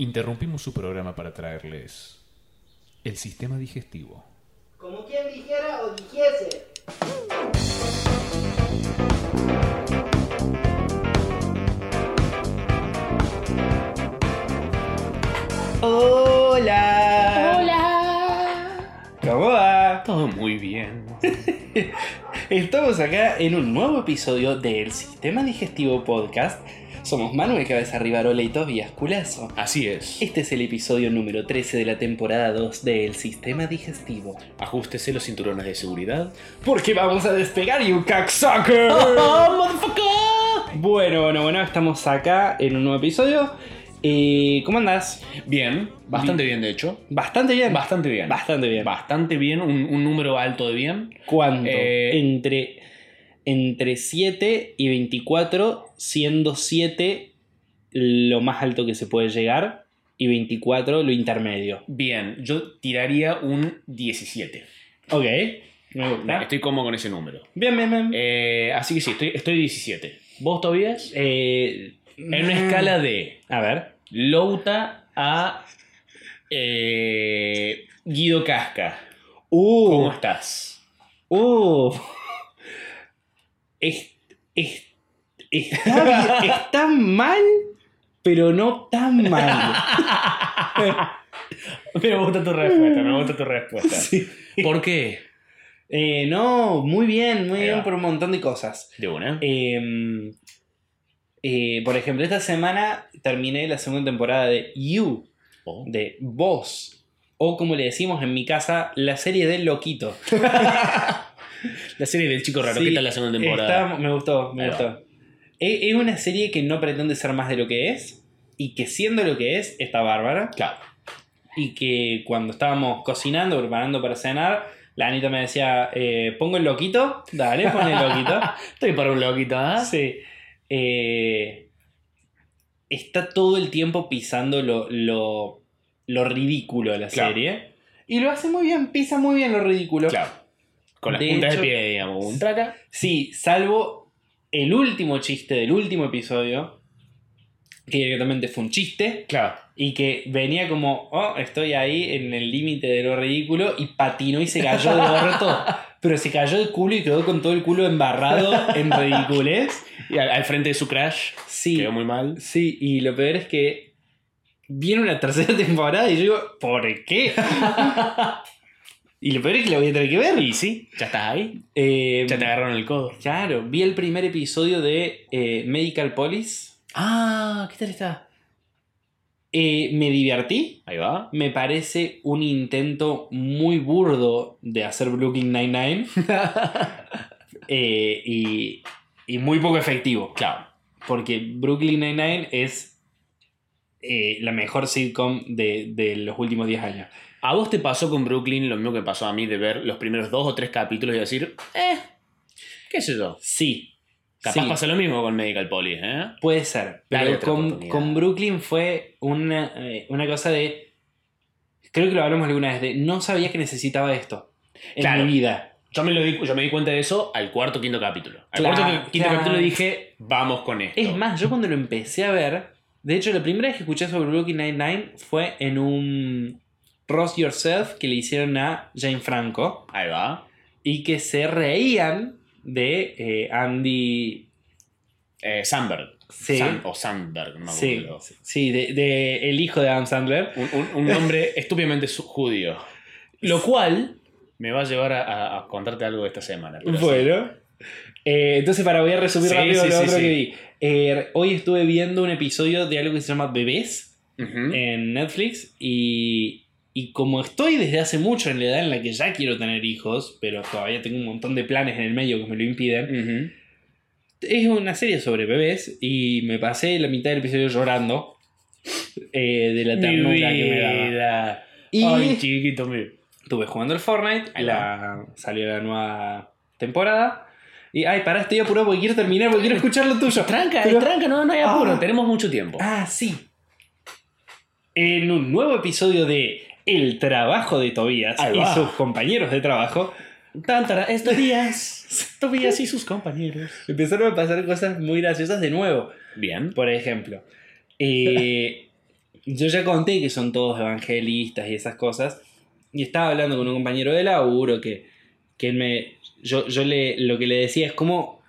Interrumpimos su programa para traerles el sistema digestivo. Como quien dijera o dijese. Hola. Hola. ¿Cómo va? Todo muy bien. Estamos acá en un nuevo episodio del Sistema Digestivo Podcast. Somos Manuel Cabeza Rivarola y Tobias Culazo. Así es. Este es el episodio número 13 de la temporada 2 del Sistema Digestivo. Ajústese los cinturones de seguridad. Porque vamos a despegar, you cocksucker. Bueno, bueno, bueno, estamos acá en un nuevo episodio. Eh, ¿Cómo andás? Bien, bastante bien de hecho. Bastante bien. Bastante bien. Bastante bien. Bastante bien, un, un número alto de bien. ¿Cuánto? Eh, Entre, entre 7 y 24, siendo 7 lo más alto que se puede llegar y 24 lo intermedio. Bien, yo tiraría un 17. Ok, me gusta. Estoy cómodo con ese número. Bien, bien, bien. Eh, así que sí, estoy, estoy 17. ¿Vos, Tobias? Eh, En una escala de A ver. Louta a eh, Guido Casca. Uh, ¿Cómo estás? uh. Es, es- está, está mal, pero no tan mal. Me gusta tu respuesta, me gusta tu respuesta. Sí. ¿Por qué? Eh, no, muy bien, muy bien por un montón de cosas. De una. Eh, eh, por ejemplo, esta semana terminé la segunda temporada de You, Oh. de Vos, o como le decimos en mi casa, la serie del loquito. La serie del chico raro, Sí, ¿qué tal la segunda temporada? está- me gustó, me Ahí gustó. Es, es una serie que no pretende ser más de lo que es, y que siendo lo que es, está bárbara. Claro. Y que cuando estábamos cocinando, preparando para cenar, la Anita me decía, eh, ¿pongo el loquito? Dale, pon el loquito. Estoy para un loquito, ¿ah? Sí. Eh, está todo el tiempo pisando lo, lo, lo ridículo de la Claro. serie. Y lo hace muy bien, pisa muy bien lo ridículo. Claro. Con las De puntas hecho- de pie, digamos. Un traca. Sí, salvo el último chiste del último episodio, que directamente fue un chiste, Claro. y que venía como, oh, estoy ahí en el límite de lo ridículo, y patinó y se cayó de orto. Pero se cayó de culo y quedó con todo el culo embarrado en ridiculez. Y al, al frente de su crash. Sí. Quedó muy mal. Sí, y lo peor es que viene una tercera temporada y yo digo, ¿por qué? y lo peor es que la voy a tener que ver. Y sí, ya estás ahí. Eh, Ya te agarraron el codo. Claro, vi el primer episodio de eh, Medical Police. Ah, ¿qué tal está? Eh, me divertí. Ahí va. Me parece un intento muy burdo de hacer Brooklyn Nine-Nine. Y, y muy poco efectivo. Claro. Porque Brooklyn Nine-Nine es la mejor sitcom de, de los últimos 10 años. ¿A vos te pasó con Brooklyn lo mismo que pasó a mí de ver los primeros dos o tres capítulos y decir, eh, qué sé yo? Sí. Capaz sí, pasa lo mismo con Medical Police, ¿eh? Puede ser. Pero con, con Brooklyn fue una, eh, una cosa de. Creo que lo hablamos alguna vez, de no sabía que necesitaba esto en Claro. mi vida. Yo me, lo di, yo me di cuenta de eso al cuarto quinto capítulo. Al Claro, cuarto quinto claro. capítulo dije, vamos con esto. Es más, yo cuando lo empecé a ver, de hecho, la primera vez que escuché sobre Brooklyn Nine-Nine fue en un Roast Yourself que le hicieron a Jane Franco Ahí va. y que se reían de eh, Andy. Eh, Sandberg. Sí. O Sandberg, no me Sí, acuerdo. sí, de, de el hijo de Adam Sandler. Un, un- un nombre estúpidamente judío. Lo cual me va a llevar a, a- a contarte algo de esta semana. sí. Bueno. Eh, entonces, para voy a resumir Sí, rápido sí, lo sí, otro sí. que vi. Eh, hoy estuve viendo un episodio de algo que se llama Bebés en Netflix y, y como estoy desde hace mucho en la edad en la que ya quiero tener hijos, pero todavía tengo un montón de planes en el medio que me lo impiden, es una serie sobre bebés y me pasé la mitad del episodio llorando eh, de la ternura que me daba. Y Ay, chiquito mío. estuve jugando al Fortnite, Ahí la, salió la nueva temporada. Y, ay, pará, estoy apurado porque quiero terminar, porque quiero escuchar lo tuyo. Tranca, Pero- tranca, no, no hay apuro. Ah. Tenemos mucho tiempo. Ah, sí. En un nuevo episodio de El trabajo de Tobías y sus compañeros de trabajo, Tantara, estos días. Tobías y sus compañeros. empezaron a pasar cosas muy graciosas de nuevo. Bien. Por ejemplo, eh, yo ya conté que son todos evangelistas y esas cosas. Y estaba hablando con un compañero de laburo que, que me. Yo, yo le, lo que le decía es cómo.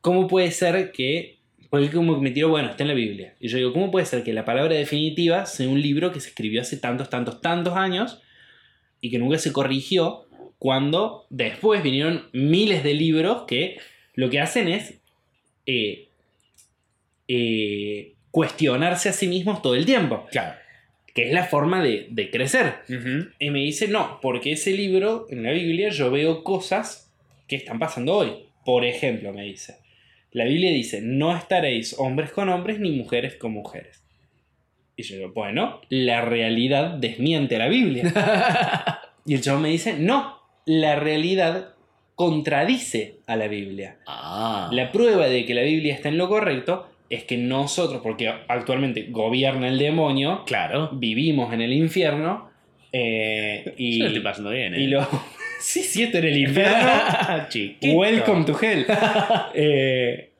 ¿Cómo puede ser que. Porque como que me tiró, bueno, está en la Biblia. Y yo digo, ¿cómo puede ser que la palabra definitiva sea un libro que se escribió hace tantos, tantos, tantos años y que nunca se corrigió cuando después vinieron miles de libros que lo que hacen es eh, eh, cuestionarse a sí mismos todo el tiempo, Claro. que es la forma de, de crecer. Y me dice, no, porque ese libro, en la Biblia, yo veo cosas que están pasando hoy. Por ejemplo, me dice, la Biblia dice, no estaréis hombres con hombres ni mujeres con mujeres. Y yo digo, bueno, la realidad desmiente a la Biblia. y el chavo me dice, no, la realidad contradice a la Biblia. Ah. La prueba de que la Biblia está en lo correcto es que nosotros, porque actualmente gobierna el demonio, Claro. vivimos en el infierno eh, y, Yo lo estoy pasando bien, ¿eh? y lo... sí, sí, esto era el infierno. Welcome to hell. Eh,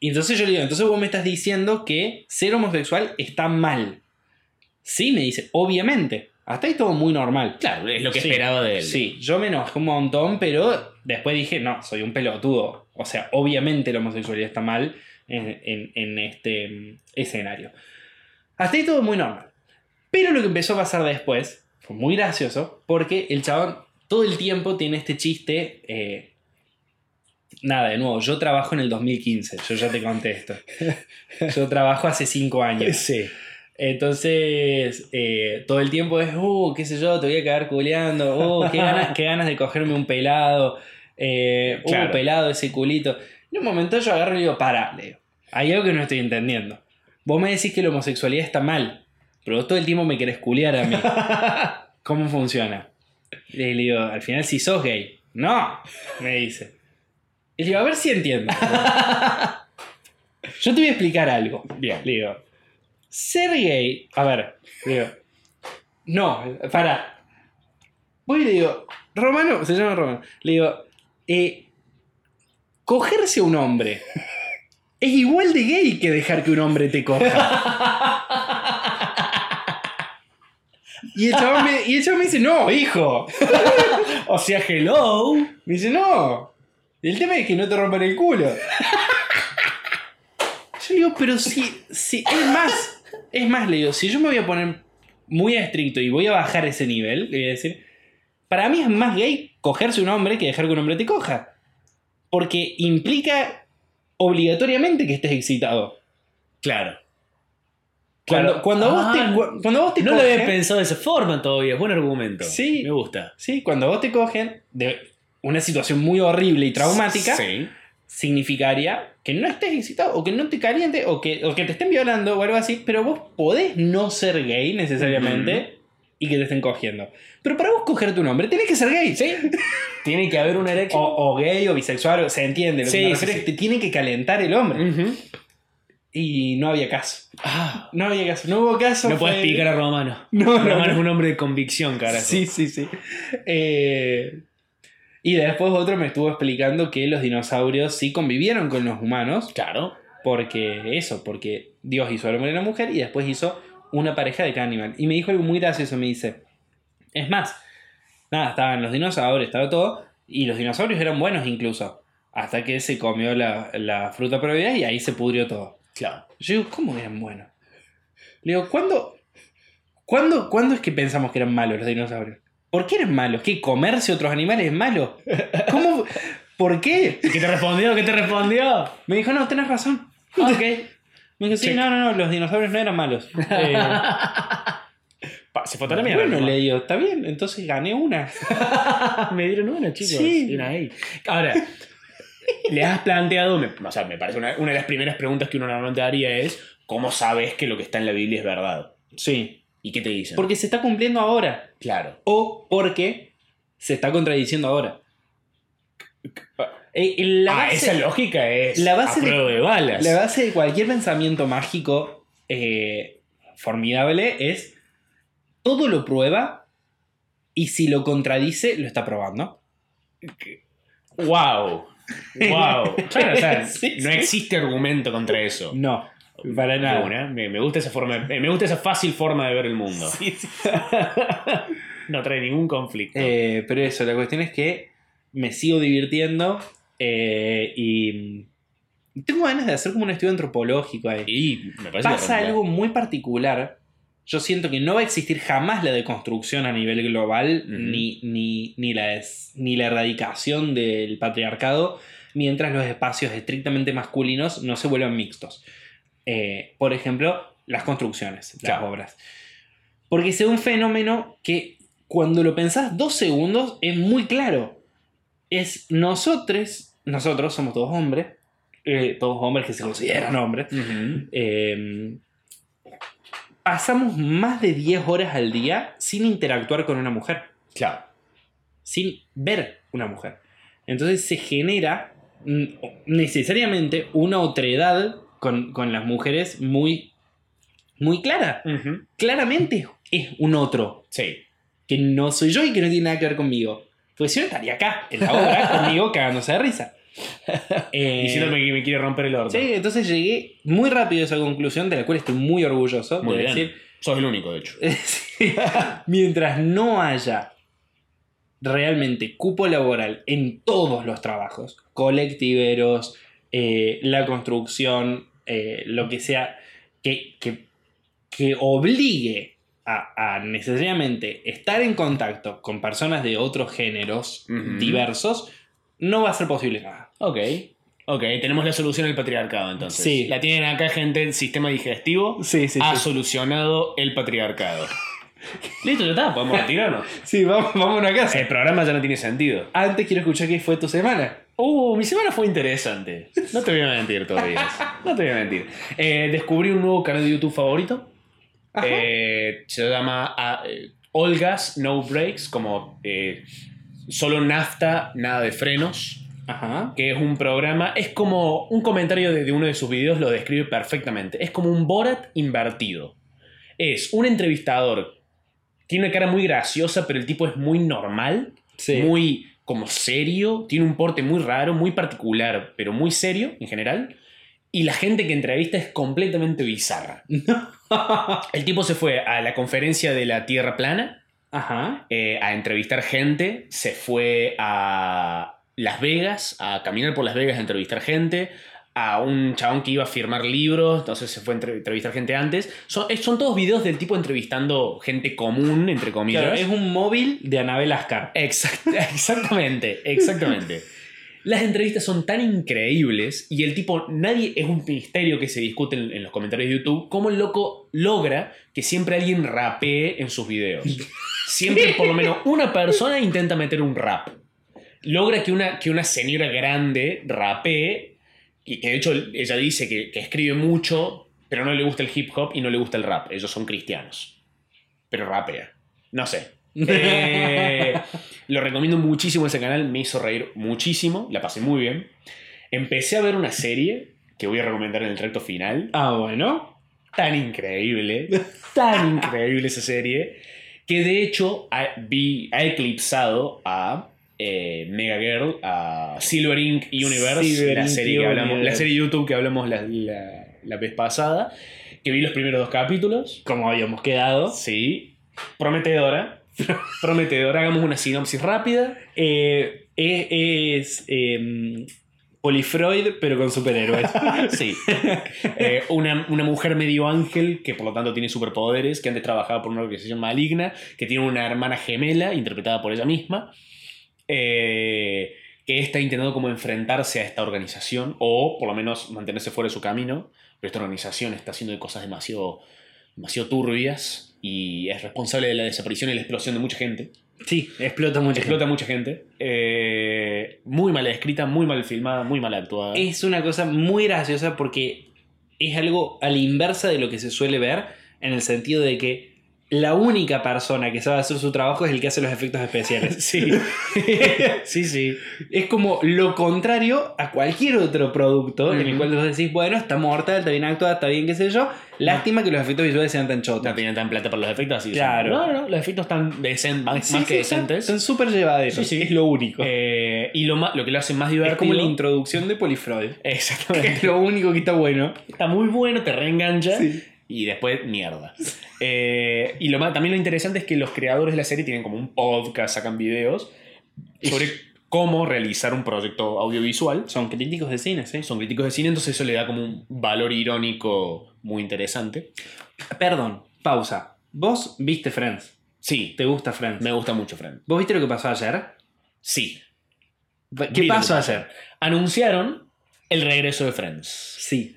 y entonces yo le digo, entonces vos me estás diciendo que ser homosexual está mal. Sí, me dice, obviamente. Hasta ahí todo muy normal. Claro, es lo que Sí, esperaba de él. Sí, yo me enojé un montón, pero después dije, no, soy un pelotudo. O sea, obviamente la homosexualidad está mal en, en- en este mm, escenario. Hasta ahí todo muy normal. Pero lo que empezó a pasar después fue muy gracioso, porque el chabón todo el tiempo tiene este chiste. eh, nada, de nuevo, yo trabajo en el 2015, yo ya te conté esto. Yo trabajo hace 5 años. Sí. Entonces, eh, todo el tiempo es, uh, qué sé yo, te voy a quedar culeando, uh, qué ganas, qué ganas de cogerme un pelado, eh, uh, Claro. pelado ese culito. En un momento yo agarro y digo, para, le digo, hay algo que no estoy entendiendo. Vos me decís que la homosexualidad está mal, pero vos todo el tiempo me querés culiar a mí. ¿Cómo funciona? Y le digo, al final si sos gay. No, me dice. Y le digo, a ver si entiendo. Yo te voy a explicar algo. Bien. Le digo, ser gay. A ver, le digo, no, para. Voy y le digo, Romano, se llama Romano. Le digo, eh, cogerse a un hombre es igual de gay que dejar que un hombre te coja. Y el chabón me, y el chabón me dice, no, hijo. O sea, hello. Me dice, no. El tema es que no te rompan el culo. Yo le digo, pero si, si, es más, es más, le digo, si yo me voy a poner muy estricto y voy a bajar ese nivel, le voy a decir, para mí es más gay cogerse un hombre que dejar que un hombre te coja. Porque implica obligatoriamente que estés excitado. Claro. Cuando, Claro. cuando, vos te, Ah, cu- cuando vos te No lo había cogen- pensado de esa forma todavía. Es buen argumento. Sí. Me gusta. Sí, cuando vos te cogen de una situación muy horrible y traumática, Sí. significaría que no estés excitado o que no te caliente o que, o que te estén violando o algo así, pero vos podés no ser gay necesariamente y que te estén cogiendo. Pero para vos cogerte un hombre, tenés que ser gay. Sí. Tiene que haber una erección. O, o gay o bisexual, o- se entiende. Lo Sí, que me sí, refiero es sí. que te tiene que calentar el hombre. Ujú. Y no había caso. Ah. No había caso. No hubo caso. No puedes fue- picar a Romano. No, no, Romano no. es un hombre de convicción, carajo. Sí, sí, sí. Eh, y después otro me estuvo explicando que los dinosaurios sí convivieron con los humanos. Claro. Porque eso, porque Dios hizo al hombre y la mujer y después hizo una pareja de cada animal. Y me dijo algo muy gracioso, me dice, es más, nada, estaban los dinosaurios, estaba todo, y los dinosaurios eran buenos incluso, hasta que se comió la, la fruta prohibida y ahí se pudrió todo. Claro. Yo digo, ¿cómo eran buenos? Le digo, ¿cuándo, cuándo, ¿cuándo es que pensamos que eran malos los dinosaurios? ¿Por qué eran malos? ¿Qué? ¿Comerse otros animales es malo? ¿Cómo? ¿Por qué? ¿Qué te respondió? ¿Qué te respondió? Me dijo, no, tenés razón. Ok. Me dijo, sí, Check. no, no, no, los dinosaurios no eran malos. Eh, Pa, Se fue toda la mierda. bueno, ¿no? le digo, está bien, entonces gané una. me dieron una, chicos. Sí. Bien ahí. Ahora, le has planteado, me- o sea, me parece una, una de las primeras preguntas que uno normalmente haría es, ¿cómo sabes que lo que está en la Biblia es verdad? Sí. ¿Y qué te dicen? Porque se está cumpliendo ahora. Claro. O porque se está contradiciendo ahora. Eh, la, ah, esa lógica es la base a de- prueba de, balas. la base de cualquier pensamiento mágico eh, formidable es todo lo prueba y si lo contradice, lo está probando. ¡Wow! ¡Wow! Claro, o sea, Sí, no existe argumento contra eso. No. Para nada. una. Me, me gusta esa forma, me gusta esa fácil forma de ver el mundo. Sí, sí. No trae ningún conflicto. Eh, pero eso, la cuestión es que me sigo divirtiendo eh, y tengo ganas de hacer como un estudio antropológico ahí. y me parece Pasa algo muy particular. Yo siento que no va a existir jamás la deconstrucción a nivel global, ni, ni, ni la des- ni la erradicación del patriarcado, mientras los espacios estrictamente masculinos no se vuelvan mixtos. Eh, por ejemplo, las construcciones, las Claro. obras. Porque es un fenómeno que cuando lo pensás dos segundos es muy claro. Es nosotros, nosotros somos todos hombres, eh, todos hombres que se consideran hombres, eh, pasamos más de 10 horas al día sin interactuar con una mujer, Claro. sin ver una mujer. Entonces se genera mm, necesariamente una otredad con, con las mujeres muy, muy clara. Claramente es un otro, Sí. que no soy yo y que no tiene nada que ver conmigo. Porque si no estaría acá, en la obra, conmigo cagándose de risa. Eh, Diciéndome que me quiere romper el orto. Sí, entonces llegué muy rápido a esa conclusión, de la cual estoy muy orgulloso. Muy de bien. decir, Sos el único, de hecho. Sí. mientras no haya realmente cupo laboral en todos los trabajos, colectiveros, eh, la construcción, eh, lo que sea, que, que, que obligue a, a necesariamente estar en contacto con personas de otros géneros diversos, no va a ser posible nada. Ok. Ok, tenemos la solución al patriarcado entonces. Sí. La tienen acá, gente, el sistema digestivo Sí, sí, ha sí. solucionado el patriarcado. Listo, ya está, podemos retirarnos. Sí, vamos, vamos a una casa. El programa ya no tiene sentido. Antes quiero escuchar qué fue tu semana. Uh, mi semana fue interesante. No te voy a mentir todavía. No te voy a mentir. Eh, descubrí un nuevo canal de YouTube favorito. Eh, se llama ah, eh, All Gas, No Breaks, como eh, solo nafta, nada de frenos. Ajá. Que es un programa, es como un comentario de, de uno de sus videos lo describe perfectamente. Es como un Borat invertido. Es un entrevistador, tiene una cara muy graciosa, pero el tipo es muy normal Sí. muy como serio, tiene un porte muy raro, muy particular, pero muy serio en general. Y la gente que entrevista es completamente bizarra. El tipo se fue a la conferencia de la Tierra Plana Ajá. eh, a entrevistar gente, se fue a Las Vegas, a caminar por Las Vegas a entrevistar gente, a un chabón que iba a firmar libros, entonces se fue a entre- entrevistar gente antes. Son, son todos videos del tipo entrevistando gente común, entre comillas. Claro, es un móvil de Anabel Ascar. Exact- exactamente, exactamente. Las entrevistas son tan increíbles y el tipo, nadie, es un misterio que se discute en, en los comentarios de YouTube, cómo el loco logra que siempre alguien rapee en sus videos. Siempre por lo menos una persona intenta meter un rap. Logra que una, que una señora grande rapee, y que de hecho ella dice que, que escribe mucho, pero no le gusta el hip hop y no le gusta el rap. Ellos son cristianos. Pero rapea. No sé. Eh, lo recomiendo muchísimo ese canal, me hizo reír muchísimo, la pasé muy bien. Empecé a ver una serie que voy a recomendar en el tracto final. Ah, bueno. Tan increíble, tan increíble esa serie, que de hecho ha, vi, ha eclipsado a eh, Mega Girl, a Silver Inc. Universe, Silver la, Inc. serie que hablamos, la serie YouTube que hablamos la, la- la vez pasada, que vi los primeros dos capítulos. Como habíamos quedado. Sí, prometedora. prometedora, hagamos una sinopsis rápida. Eh, es es, em, Polifreud, pero con superhéroes. Sí. Eh, una, una mujer medio ángel que por lo tanto tiene superpoderes, que antes trabajaba por una organización maligna, que tiene una hermana gemela interpretada por ella misma, eh, que está intentando como enfrentarse a esta organización o por lo menos mantenerse fuera de su camino, pero esta organización está haciendo cosas demasiado, demasiado turbias y es responsable de la desaparición y la explosión de mucha gente. Sí, explota mucho. Explota a mucha gente. Eh, muy mal escrita, muy mal filmada, muy mal actuada. Es una cosa muy graciosa porque es algo a la inversa de lo que se suele ver, en el sentido de que la única persona que sabe hacer su trabajo es el que hace los efectos especiales. Sí. sí, sí. Es como lo contrario a cualquier otro producto en el cual vos decís, bueno, está mortal, está bien actuada, está bien, qué sé yo. Lástima que los efectos visuales sean tan chotos. No tienen tan plata para los efectos, así Claro. son- No, no, los efectos están decen- más, Sí, que sí, decentes. Son súper llevaderos. Sí, sí. Es lo único. Eh, y lo, lo que lo hace más es divertido. como la introducción de Polifreud. Que Exactamente. es lo único que está bueno. Está muy bueno, te reengancha. Sí. Y después, mierda. Eh, y lo más, también lo interesante es que los creadores de la serie tienen como un podcast, sacan videos sobre cómo realizar un proyecto audiovisual. Son críticos de cine, sí. Son críticos de cine, entonces eso le da como un valor irónico muy interesante. Perdón, pausa. Vos viste Friends. Sí, ¿Te gusta Friends? me gusta mucho, Friend. ¿Vos viste lo que pasó ayer? Sí. ¿Qué pasó. ayer? Anunciaron el regreso de Friends. Sí.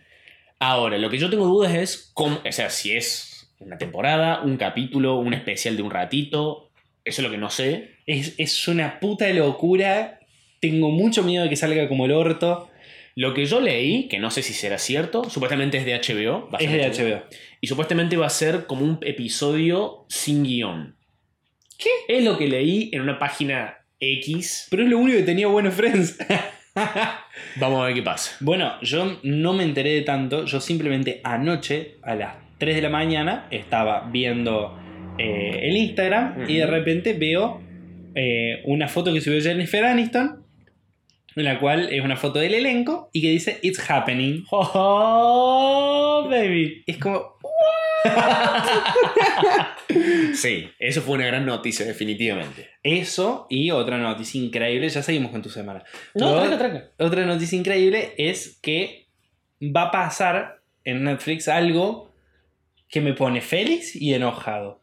Ahora, lo que yo tengo dudas es cómo, o sea, si es una temporada, un capítulo, un especial de un ratito. Eso es lo que no sé. Es, es una puta locura. Tengo mucho miedo de que salga como el orto. Lo que yo leí, que no sé si será cierto, supuestamente es de HBO. va a Es de HBO. Y supuestamente va a ser como un episodio sin guion. ¿Qué? Es lo que leí en una página X. Pero es lo único que tenía bueno Friends. Vamos a ver qué pasa. bueno, yo no me enteré de tanto. Yo simplemente anoche, a las 3 de la mañana, estaba viendo eh, el Instagram y de repente veo eh, una foto que subió Jennifer Aniston. En la cual es una foto del elenco y que dice It's happening. Oh, baby. Es como. Sí, eso fue una gran noticia, definitivamente. Eso y otra noticia increíble. Ya seguimos con tu semana. No, tranca, tranca. Otra noticia increíble es que va a pasar en Netflix algo que me pone feliz y enojado.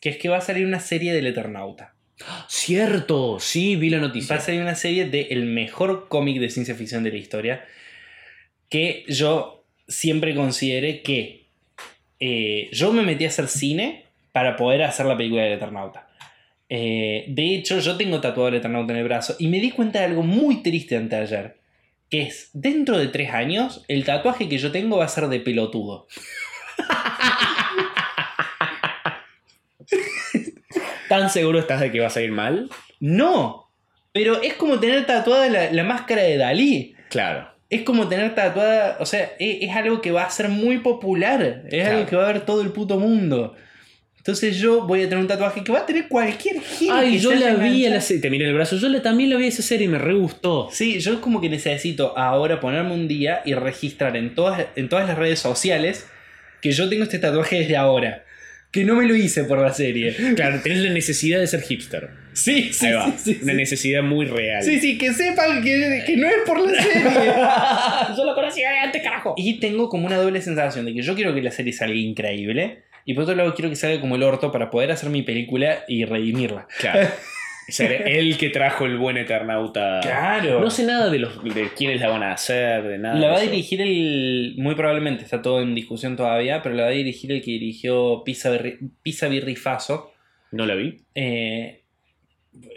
Que es que va a salir una serie del Eternauta. Cierto, sí, vi la noticia. Va a salir una serie del mejor cómic de ciencia ficción de la historia. Que yo siempre consideré que eh, yo me metí a hacer cine para poder hacer la película del Eternauta. Eh, de hecho, yo tengo tatuado el Eternauta en el brazo y me di cuenta de algo muy triste antes de ayer. Que es, dentro de tres años, el tatuaje que yo tengo va a ser de pelotudo. ¿Tan seguro estás de que va a salir mal? No, pero es como tener tatuada la, la máscara de Dalí. Claro. Es como tener tatuada, o sea, es, es algo que va a ser muy popular. Es Claro. algo que va a ver todo el puto mundo. Entonces yo voy a tener un tatuaje que va a tener cualquier gente. Ay, que yo la vi, a la serie, te miré el brazo, yo la- también la vi esa serie y me re gustó. Sí, yo como que necesito ahora ponerme un día y registrar en todas, en todas las redes sociales que yo tengo este tatuaje desde ahora. Que no me lo hice por la serie. Claro, tenés la necesidad de ser hipster. Sí, sí, Ahí va. sí, sí, Una sí. necesidad muy real. Sí, sí, que sepan que, que no es por la serie. yo lo conocía de antes, carajo. Y tengo como una doble sensación de que yo quiero que la serie salga increíble y por otro lado quiero que salga como el orto para poder hacer mi película y redimirla. Claro. Ser el que trajo el buen Eternauta. Claro. No sé nada de los de quiénes la van a hacer, de nada. La va a dirigir el. Muy probablemente, está todo en discusión todavía, pero la va a dirigir el que dirigió Pisa Birrifazo. No la vi. Eh,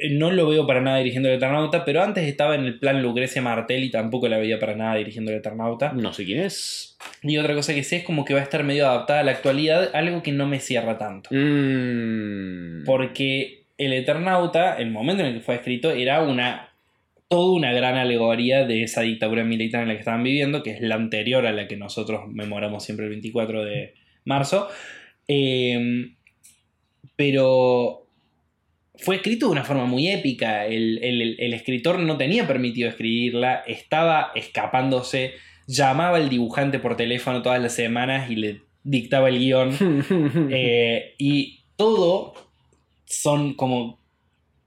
no lo veo para nada dirigiendo el Eternauta, pero antes estaba en el plan Lucrecia Martel y tampoco la veía para nada dirigiendo el Eternauta. No sé quién es. Y otra cosa que sé es como que va a estar medio adaptada a la actualidad, algo que no me cierra tanto. Mm. Porque el Eternauta, el momento en el que fue escrito, era una toda una gran alegoría de esa dictadura militar en la que estaban viviendo, que es la anterior a la que nosotros memoramos siempre el 24 de marzo. Eh, pero fue escrito de una forma muy épica. El, el- el escritor no tenía permitido escribirla, estaba escapándose, llamaba al dibujante por teléfono todas las semanas y le dictaba el guion. Eh, y todo son como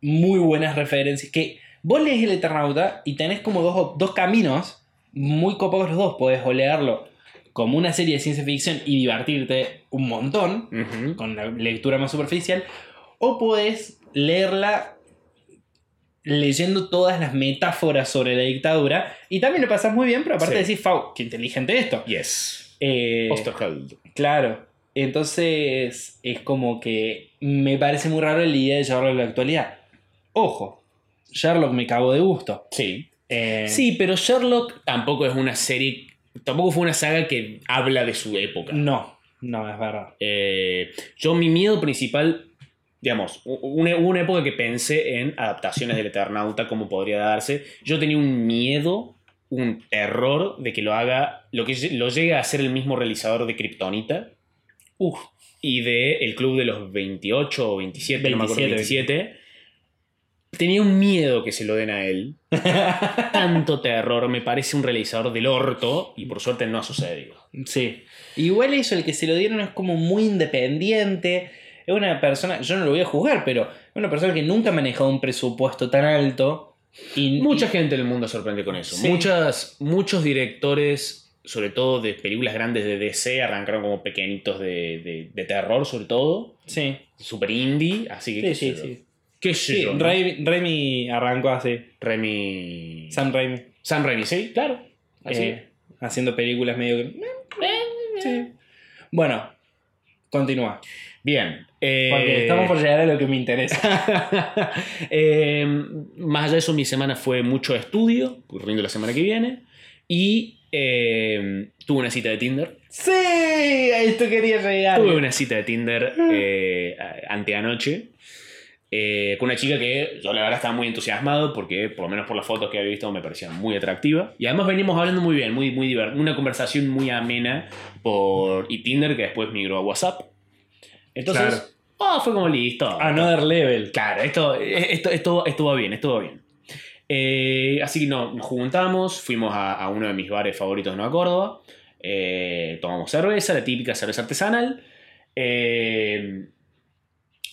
muy buenas referencias. Que vos lees el Eternauta y tenés como dos, dos caminos muy copados los dos. Podés o leerlo como una serie de ciencia ficción y divertirte un montón con la lectura más superficial. O podés leerla leyendo todas las metáforas sobre la dictadura y también lo pasas muy bien, pero aparte Sí. decís, Fau, qué inteligente esto. Yes. Eh, Osterheld. Claro. Entonces es como que me parece muy raro la idea de llevarlo a la actualidad. Ojo, Sherlock me cago de gusto. Sí. Eh, Sí, pero Sherlock tampoco es una serie. Tampoco fue una saga que habla de su época. No. No, es verdad. Eh, yo, mi miedo principal, digamos, una, hubo una época que pensé en adaptaciones del Eternauta, cómo podría darse. Yo tenía un miedo, un terror de que lo haga, lo que lo llegue a hacer el mismo realizador de Kryptonita Uf. y de El Club de los 28 o 27, no me acuerdo, 27, 27. Tenía un miedo que se lo den a él. Tanto terror, me parece un realizador del orto y por suerte no ha sucedido. Sí. Igual eso, el que se lo dieron es como muy independiente. Es una persona, yo no lo voy a juzgar, pero es una persona que nunca ha manejado un presupuesto tan alto. Y, Mucha y- gente del mundo sorprende con eso. Sí. Muchas, muchos directores, sobre todo de películas grandes de DC, arrancaron como pequeñitos de, de- de terror, sobre todo. Sí, Super indie, así que. sí, qué sí. sí. ¿Qué sé Sí, yo, no? Raimi, Raimi arrancó así. Remy. Sam Raimi. Sam Raimi, sí, claro. Así. eh, haciendo películas medio que. Sí. Bueno, continúa. Bien. eh, Porque estamos por llegar a lo que me interesa. Eh, más allá de eso, mi semana fue mucho estudio, rindo la semana que viene. Y eh, tuve una cita de Tinder. ¡Sí! A esto quería llegar. Tuve una cita de Tinder eh, anteanoche eh, con una chica que yo la verdad estaba muy entusiasmado porque por lo menos por las fotos que había visto me parecía muy atractiva. Y además venimos hablando muy bien, muy, muy divert- una conversación muy amena por y Tinder que después migró a WhatsApp. Entonces, Claro. ah, fue como listo. Another level. Claro, esto, esto, esto, esto va bien, esto va bien. Eh, así que no, nos juntamos, fuimos a, uno de mis bares favoritos de Nueva Córdoba, eh, tomamos cerveza, la típica cerveza artesanal. eh,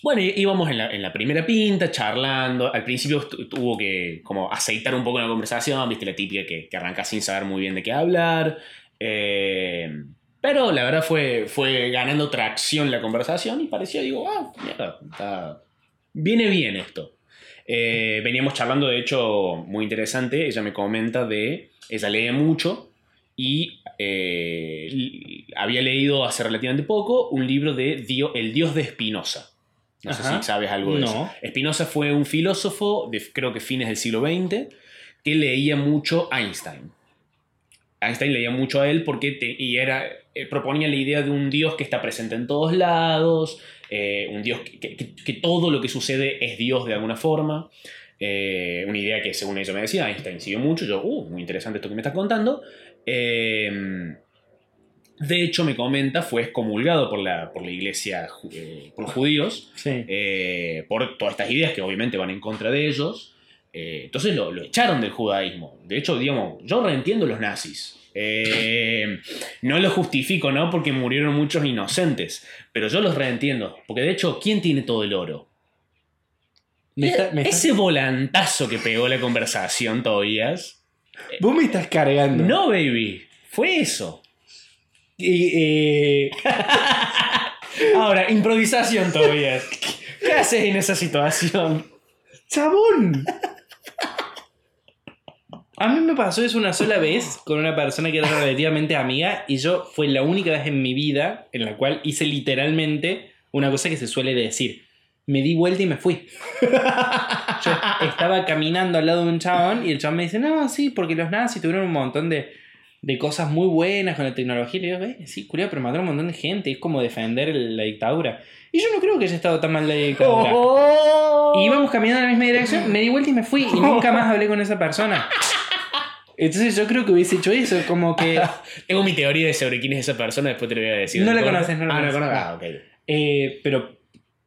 bueno, íbamos en la, primera pinta, charlando. Al principio tu- tuvo que como aceitar un poco la conversación, viste la típica que, que sin saber muy bien de qué hablar. pero la verdad fue, fue ganando tracción la conversación y pareció, digo, ah, mierda, viene bien esto. Eh, veníamos charlando, de hecho, muy interesante. Ella me comenta de. Ella lee mucho y eh, había leído hace relativamente poco un libro de Dio- El Dios de Spinoza. No sé si sabes algo de No. eso. Spinoza fue un filósofo de creo que fines del siglo XX que leía mucho Einstein. Einstein leía mucho a él porque te- y era, eh, proponía la idea de un Dios que está presente en todos lados, eh, un Dios que, que- que todo lo que sucede es Dios de alguna forma. Eh, una idea que según ella me decía, Einstein siguió mucho. Yo, uh, muy interesante esto que me estás contando. Eh, de hecho, me comenta, fue excomulgado por la, por la iglesia, por los judíos, Sí. por todas estas ideas que obviamente van en contra de ellos. Entonces lo, lo echaron del judaísmo. De hecho, digamos, yo reentiendo los nazis. Eh, no lo justifico, ¿no? Porque murieron muchos inocentes. Pero yo los reentiendo. Porque de hecho, ¿quién tiene todo el oro? Me está- me está- Ese volantazo que pegó la conversación, Tobías. Vos me estás cargando. No, baby. Fue eso. Eh, Ahora, improvisación, Tobías. ¿Qué haces en esa situación? ¡Chabón! A mí me pasó eso una sola vez con una persona que era relativamente amiga y yo fue la única vez en mi vida en la cual hice literalmente una cosa que se suele decir. Me di vuelta y me fui. Yo estaba caminando al lado de un chabón y el chabón me dice, no, sí, porque los nazis tuvieron un montón de, de cosas muy buenas con la tecnología. Y le digo, "Eh, sí, curioso, pero mataron un montón de gente. Es como defender la dictadura. Y yo no creo que haya estado tan mal la dictadura. Y íbamos caminando en la misma dirección, me di vuelta y me fui y nunca más hablé con esa persona. Entonces yo creo que hubiese hecho eso, como que... Tengo mi teoría de sobre quién es esa persona, después te lo voy a decir. No la conoces, no la ah, conoces. no la. Ah, ok. eh, pero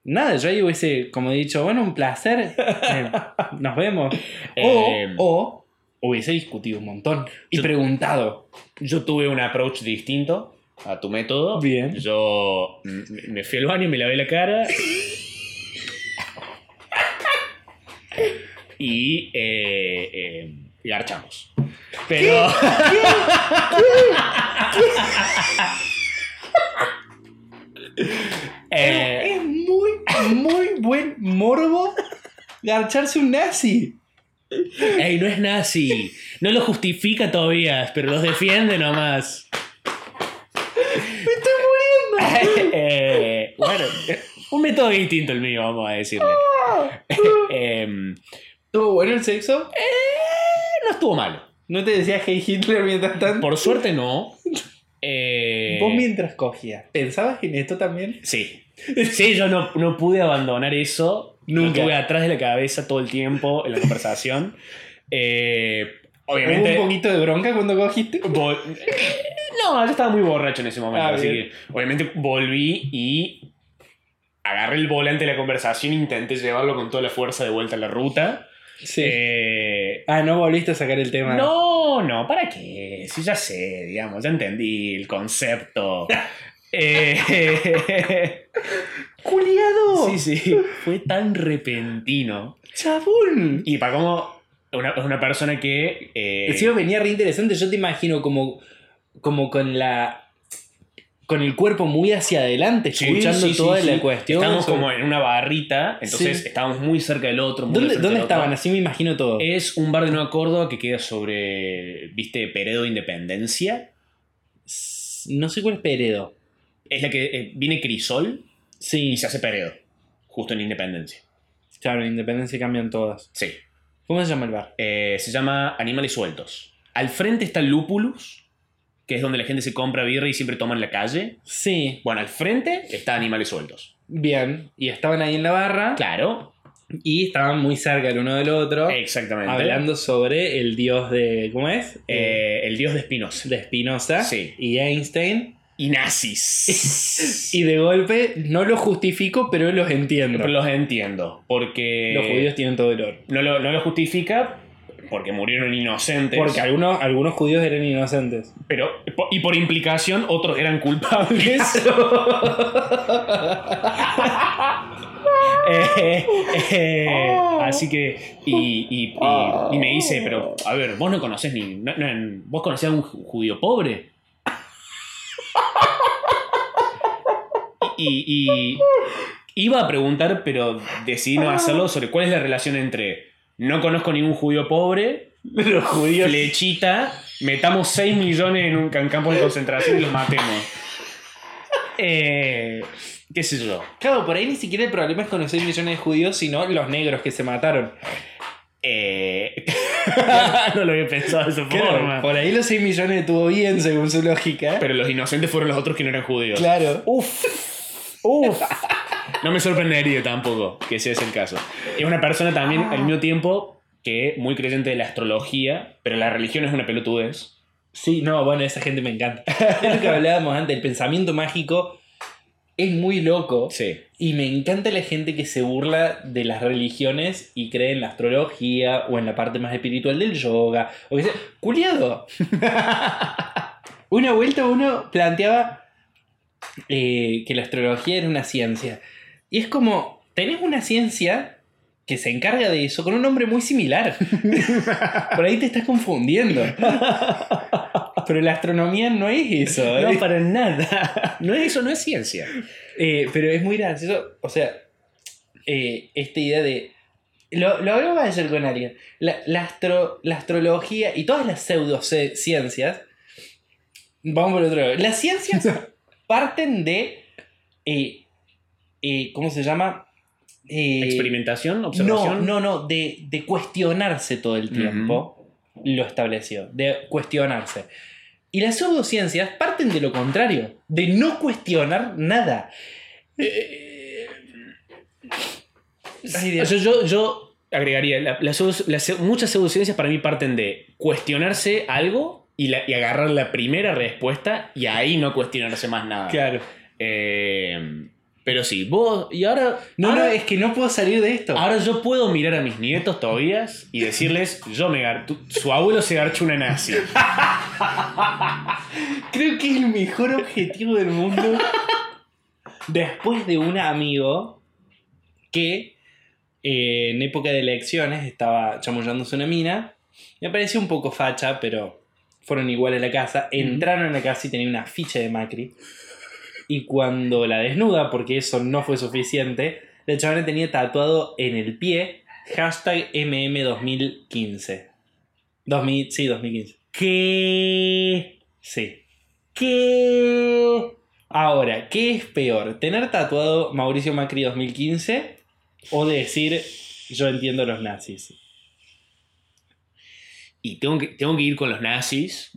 nada, yo ahí hubiese como dicho, bueno, un placer, eh, nos vemos. Eh, o, o hubiese discutido un montón y Yo- preguntado. Yo tuve un approach distinto a tu método. Bien. Yo me fui al baño, me lavé la cara. y eh, eh, garchamos. Pero. Eh, Es muy, muy buen morbo garcharse un nazi. ey, no es nazi. No lo justifica todavía, pero los defiende nomás. ¡Me estoy muriendo! Eh, bueno, un método distinto el mío, vamos a decirle. Em, ¿Estuvo bueno el sexo? no estuvo malo. ¿No te decía Hey Hitler mientras tanto? Por suerte no. Eh, Vos mientras cogías, ¿pensabas en esto también? Sí. Sí, yo no, no pude abandonar eso. Nunca. Lo tuve atrás de la cabeza todo el tiempo en la conversación. Eh, ¿Hubo obviamente. un poquito de bronca cuando cogiste? vol- No, yo estaba muy borracho en ese momento. Ah, así que, obviamente, volví y agarré el volante de la conversación e intenté llevarlo con toda la fuerza de vuelta a la ruta. Sí. Eh, ah, no volviste a sacar el tema. no, no, ¿para qué? Si ya sé, digamos, ya entendí el concepto. Eh, ¡Culiado! sí, sí, fue tan repentino. ¡Chabón! Y para como una, una persona que... eh, Encima venía re interesante. Yo te imagino como, como con la. Con el cuerpo muy hacia adelante, escuchando sí, sí, toda sí. la cuestión. Estábamos sobre- como en una barrita, entonces estábamos muy cerca del otro. muy ¿Dónde, otro. estaban? Así me imagino todo. Es un bar de Nueva Córdoba que queda sobre, ¿viste? Peredo Independencia. No sé cuál es Peredo. Es la que eh, viene Crisol Sí, y se hace Peredo, justo en Independencia. claro, en Independencia cambian todas. Sí. ¿Cómo se llama el bar? Eh, se llama Animales Sueltos. Al frente está Lupulus, que es donde la gente se compra birra y siempre toma en la calle. Sí, Bueno, al frente está Animales Sueltos. bien. Y estaban ahí en la barra Claro, y estaban muy cerca el uno del otro. exactamente. Hablando sobre el dios de. ¿Cómo es? Eh, el dios de Spinoza. de Spinoza Sí. y Einstein. Y nazis. Y de golpe no los justifico, pero los entiendo. Pero los entiendo, porque... Los judíos tienen todo el oro. No lo, no lo justifica porque murieron inocentes. Porque algunos, algunos judíos eran inocentes. Pero, y por implicación, otros eran culpables. Eh, eh, así que, y, y- y- y me dice, pero, a ver, vos no conocés ni. no- no, ¿Vos conocés a un ju- judío pobre? Y, y- iba a preguntar, pero decidí no hacerlo sobre cuál es la relación entre no conozco ningún judío pobre, Los judíos. flechita, metamos 6 millones en un en campos de concentración y los matemos. Eh, ¿Qué sé yo? Claro, por ahí ni siquiera el problema es con los 6 millones de judíos, sino los negros que se mataron. Eh, no lo había pensado de esa Claro, forma. por ahí los 6 millones estuvo bien según su lógica. Pero los inocentes fueron los otros que no eran judíos. claro. Uf. Uf. No me sorprendería tampoco que ese es el caso. Es una persona también al mismo tiempo que muy creyente de la astrología, pero la religión es una pelotudez. Sí, no, bueno, esa gente me encanta. Es lo que hablábamos antes, el pensamiento mágico es muy loco. Sí. Y me encanta la gente que se burla de las religiones y cree en la astrología o en la parte más espiritual del yoga. O que sea. ¡Culiado! una vuelta uno planteaba eh, que la astrología era una ciencia. Y es como, tenés una ciencia que se encarga de eso con un nombre muy similar. Por ahí te estás confundiendo. Pero la astronomía no es eso. ¿eh? No, para nada. No es eso, no es ciencia. Eh, pero es muy gracioso, o sea, eh, esta idea de... Lo, lo hablaba ayer con alguien. La, la astro- la astrología y todas las pseudociencias... Vamos por otro lado. Las ciencias parten de... eh, eh, ¿Cómo se llama? Eh, Experimentación, no, observación. no, no, de, de cuestionarse todo el tiempo lo estableció, de cuestionarse. Y las pseudociencias parten de lo contrario, de no cuestionar nada. Ay, yo, yo, yo agregaría, la- las pseudo- las pseu- muchas pseudociencias para mí parten de cuestionarse algo y, la- y agarrar la primera respuesta y ahí no cuestionarse más nada. Claro. Eh, pero sí, vos, y ahora... No, ahora, no, es que no puedo salir de esto. ahora yo puedo mirar a mis nietos todavía y decirles, yo me gar- su abuelo se garchó una nazi. Creo que es el mejor objetivo del mundo. Después de un amigo que eh, en época de elecciones estaba chamullándose una mina. Me pareció un poco facha, pero fueron igual a la casa. Entraron a la casa y tenía una ficha de Macri. Y cuando la desnuda, porque eso no fue suficiente, la chavana tenía tatuado en el pie hashtag MM2015. 2000, sí, 2015. ¿Qué? Sí. ¿Qué? Ahora, ¿qué es peor? ¿Tener tatuado Mauricio Macri 2015 o decir yo entiendo a los nazis? Y tengo que, tengo que ir con los nazis.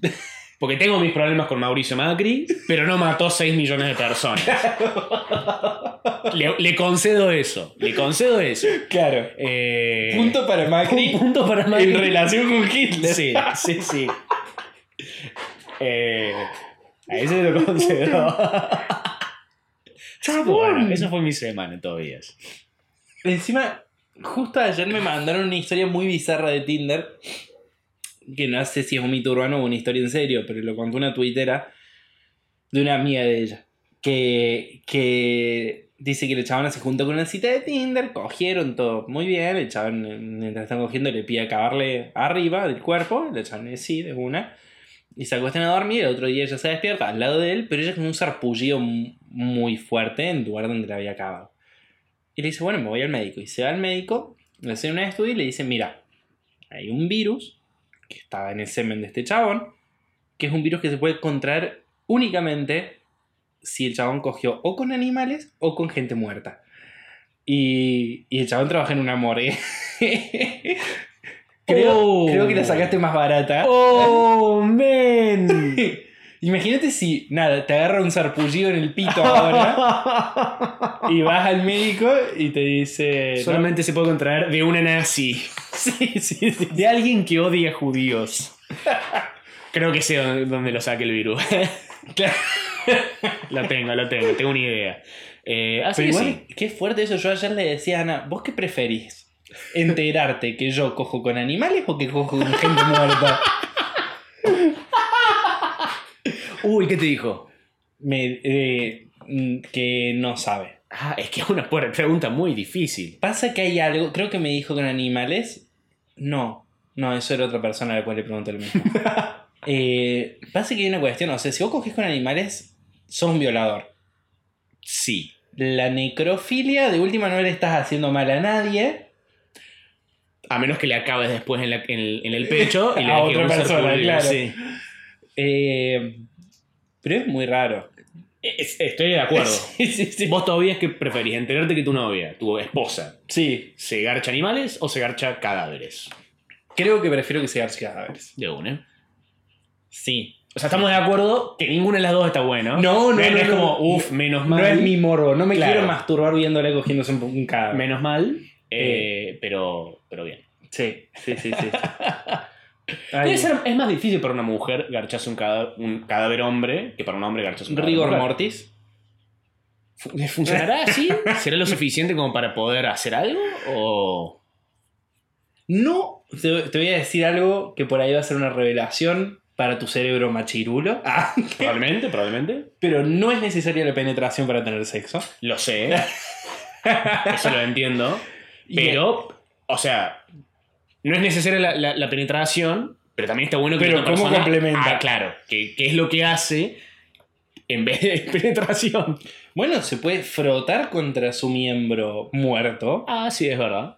Porque tengo mis problemas con Mauricio Macri, pero no mató 6 millones de personas. Le, le concedo eso. Le concedo eso. Claro. Eh, Punto para Macri. un punto para Macri. En relación con Hitler. Sí, sí, sí. Eh, a ese lo concedo. bueno, eso fue mi semana todavía. Encima, justo ayer me mandaron una historia muy bizarra de Tinder. Que no sé si es un mito urbano o una historia en serio, pero lo contó una tuitera de una amiga de ella. Que, que dice que el chabón se juntó con una cita de Tinder, cogieron todo muy bien. El chabón, mientras están cogiendo, le pide acabarle arriba del cuerpo. El chabón dice sí, de una. Y se acuestan a dormir. El otro día ella se despierta al lado de él, pero ella con un sarpullido muy fuerte en el lugar donde le había acabado. Y le dice, bueno, me voy al médico. Y se va al médico, le hace un estudio y le dice, mira, hay un virus que estaba en el semen de este chabón, que es un virus que se puede contraer únicamente si el chabón cogió o con animales o con gente muerta. Y, y el chabón trabaja en una morgue. creo, Oh. creo que la sacaste más barata. ¡Oh, men! Imagínate si, nada, te agarra un sarpullido en el pito ahora y vas al médico y te dice... no, Solamente se puede contraer de una nazi. Sí, sí, sí. De alguien que odia judíos. Creo que sé dónde, lo saque el virus. Lo tengo, lo tengo, tengo una idea. Eh, así Pero igual, sí. qué fuerte eso. Yo ayer le decía a Ana, ¿vos qué preferís? ¿Enterarte que yo cojo con animales o que cojo con gente muerta? Uy, ¿qué te dijo? Me, eh, mm, que no sabe. Ah, es que es una pregunta muy difícil. Pasa que hay algo, creo que me dijo con animales. No, no, eso era otra persona a la cual le pregunté lo mismo. Eh, pasa que hay una cuestión, o sea, si vos coges con animales, sos un violador. Sí. La necrofilia, de última no le estás haciendo mal a nadie. A menos que le acabes después en, la- en el, en el pecho y le A otra persona, claro. sí. Eh, pero es muy raro. Es- Estoy de acuerdo. Sí, sí, sí. Vos todavía es que preferís enterarte que tu novia, tu esposa, Sí, se garcha animales o se garcha cadáveres. creo que prefiero que se garche cadáveres. De una. Sí. O sea, estamos de acuerdo que ninguna de las dos está buena. No, no, es no, es no. como, uff, menos mal. No es mi morbo, no me Claro. quiero masturbar viéndole cogiéndose un, un cadáver. Menos mal, eh, pero, pero bien. Sí, sí, sí, sí. Debe ser- es más difícil para una mujer garcharse un cadáver, un cadáver hombre que para un hombre garcharse un cadáver Rigor mujer. mortis. Fu- ¿Funcionará así? ¿Será lo suficiente como para poder hacer algo? ¿O.? No, te, te voy a decir algo que por ahí va a ser una revelación para tu cerebro machirulo. Ah, Probablemente, probablemente. pero no es necesaria la penetración para tener sexo. Lo sé. Eso lo entiendo. Pero, o sea, no es necesaria la, la- la penetración, pero también está bueno que Pero otra ¿cómo persona- complementa? Ah, claro. ¿Qué, qué es lo que hace en vez de penetración? Bueno, se puede frotar contra su miembro muerto. Ah, sí, es verdad.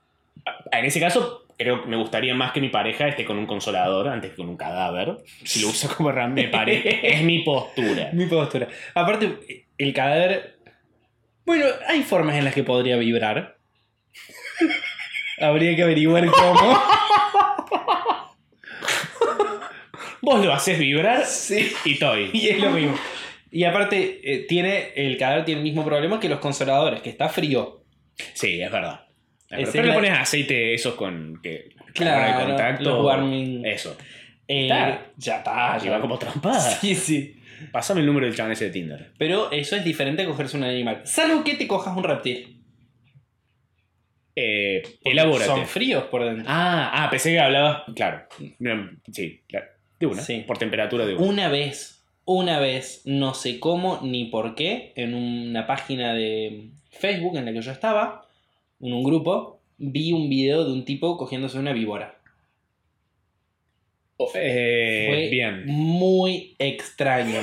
En ese caso, creo que me gustaría más que mi pareja esté con un consolador antes que con un cadáver. Si lo usa como herramienta, me parece. Es mi postura. Mi postura. Aparte, el cadáver. Bueno, hay formas en las que podría vibrar. Habría que averiguar cómo. Vos lo haces vibrar sí. y estoy. Y es lo mismo. Y aparte, eh, tiene, el cadáver tiene el mismo problema que los consoladores, que está frío. Sí, es verdad. Es. Ese Pero le pones aceite esos con que Claro, el contacto. warming. Eso. Eh, Está. ya está. Lleva como trampada. Sí, sí. Pásame el número del chabón ese de Tinder. Pero eso es diferente a cogerse un animal. Salvo que te cojas un reptil. Eh, elabórate. Son fríos por dentro. Ah, ah, pensé que hablabas. Claro. Sí. De una. Sí. Por temperatura de una. Una vez, una vez, no sé cómo ni por qué, en una página de Facebook en la que yo estaba, en un grupo, vi un video de un tipo cogiéndose una víbora. Eh, Fue bien. muy extraño.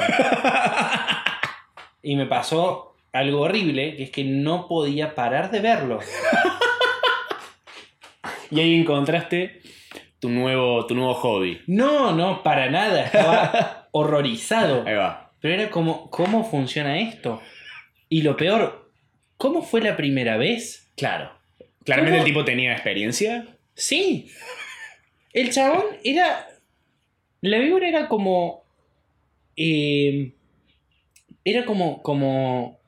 y me pasó algo horrible, que es que no podía parar de verlo. Y ahí encontraste tu nuevo, tu nuevo hobby. No, no, para nada. Estaba horrorizado. Ahí va. Pero era como, ¿cómo funciona esto? Y lo peor, ¿cómo fue la primera vez? Claro. Claramente ¿Cómo? el tipo tenía experiencia. Sí. El chabón era. La víbora era como eh, era como, como,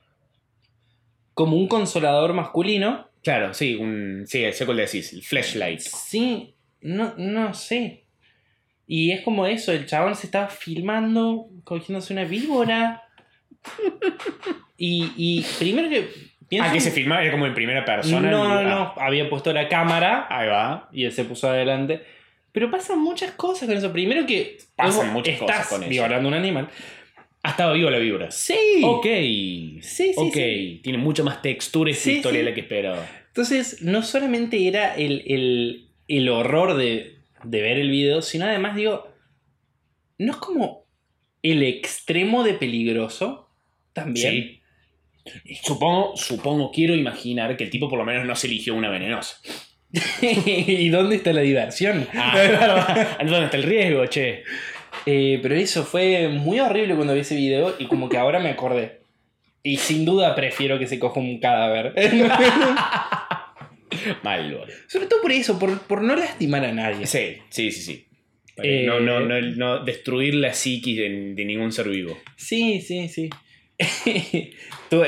como un consolador masculino. Claro, sí, un, sí, sé cuál decís, el flashlight. Sí, no, no sé. Y es como eso, el chabón se estaba filmando cogiéndose una víbora. y, y primero que... pienso- Ah, que se filmaba, era como en primera persona. No, no, Ah, no. Había puesto la cámara Ahí va. y él se puso adelante. Pero pasan muchas cosas con eso. Primero que Pasan muchas estás cosas con eso. violando un animal. Ah, estaba vivo la vibra. Sí. Ok. Sí, sí, ok. sí. Tiene mucha más textura esta Sí, historia sí. de la que esperaba. Entonces, no solamente era el, el- el horror de, de ver el video, sino además, digo, no es como el extremo de peligroso también. Sí. Supongo, supongo, quiero imaginar que el tipo por lo menos no se eligió una venenosa. ¿Y dónde está la diversión? Ah, ¿Dónde está el riesgo, che? Eh, pero eso fue muy horrible cuando vi ese video y como que ahora me acordé. Y sin duda prefiero que se coja un cadáver. Mal. Sobre todo por eso, por, por no lastimar a nadie. Sí, sí, sí, sí. Eh, No, no, no, no destruir la psiquis de, de ningún ser vivo. Sí, sí, sí.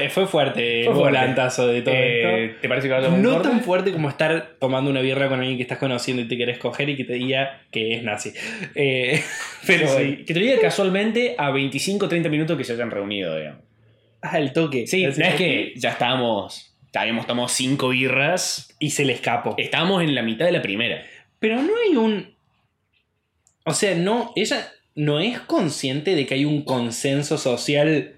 Fue fuerte Fue volantazo de todo Eh, esto. ¿Te parece que vaya a un No tan fuerte como estar tomando una birra con alguien que estás conociendo y te querés coger y que te diga que es nazi. Eh, pero Sí, sí. Que te diga casualmente a 25 30 minutos que se hayan reunido, digamos. Ah, el toque. Sí, no es que ya estábamos. Ya habíamos tomado 5 birras. Y se le escapó. Estábamos en la mitad de la primera. Pero no hay un. O sea, no. Ella no es consciente de que hay un consenso social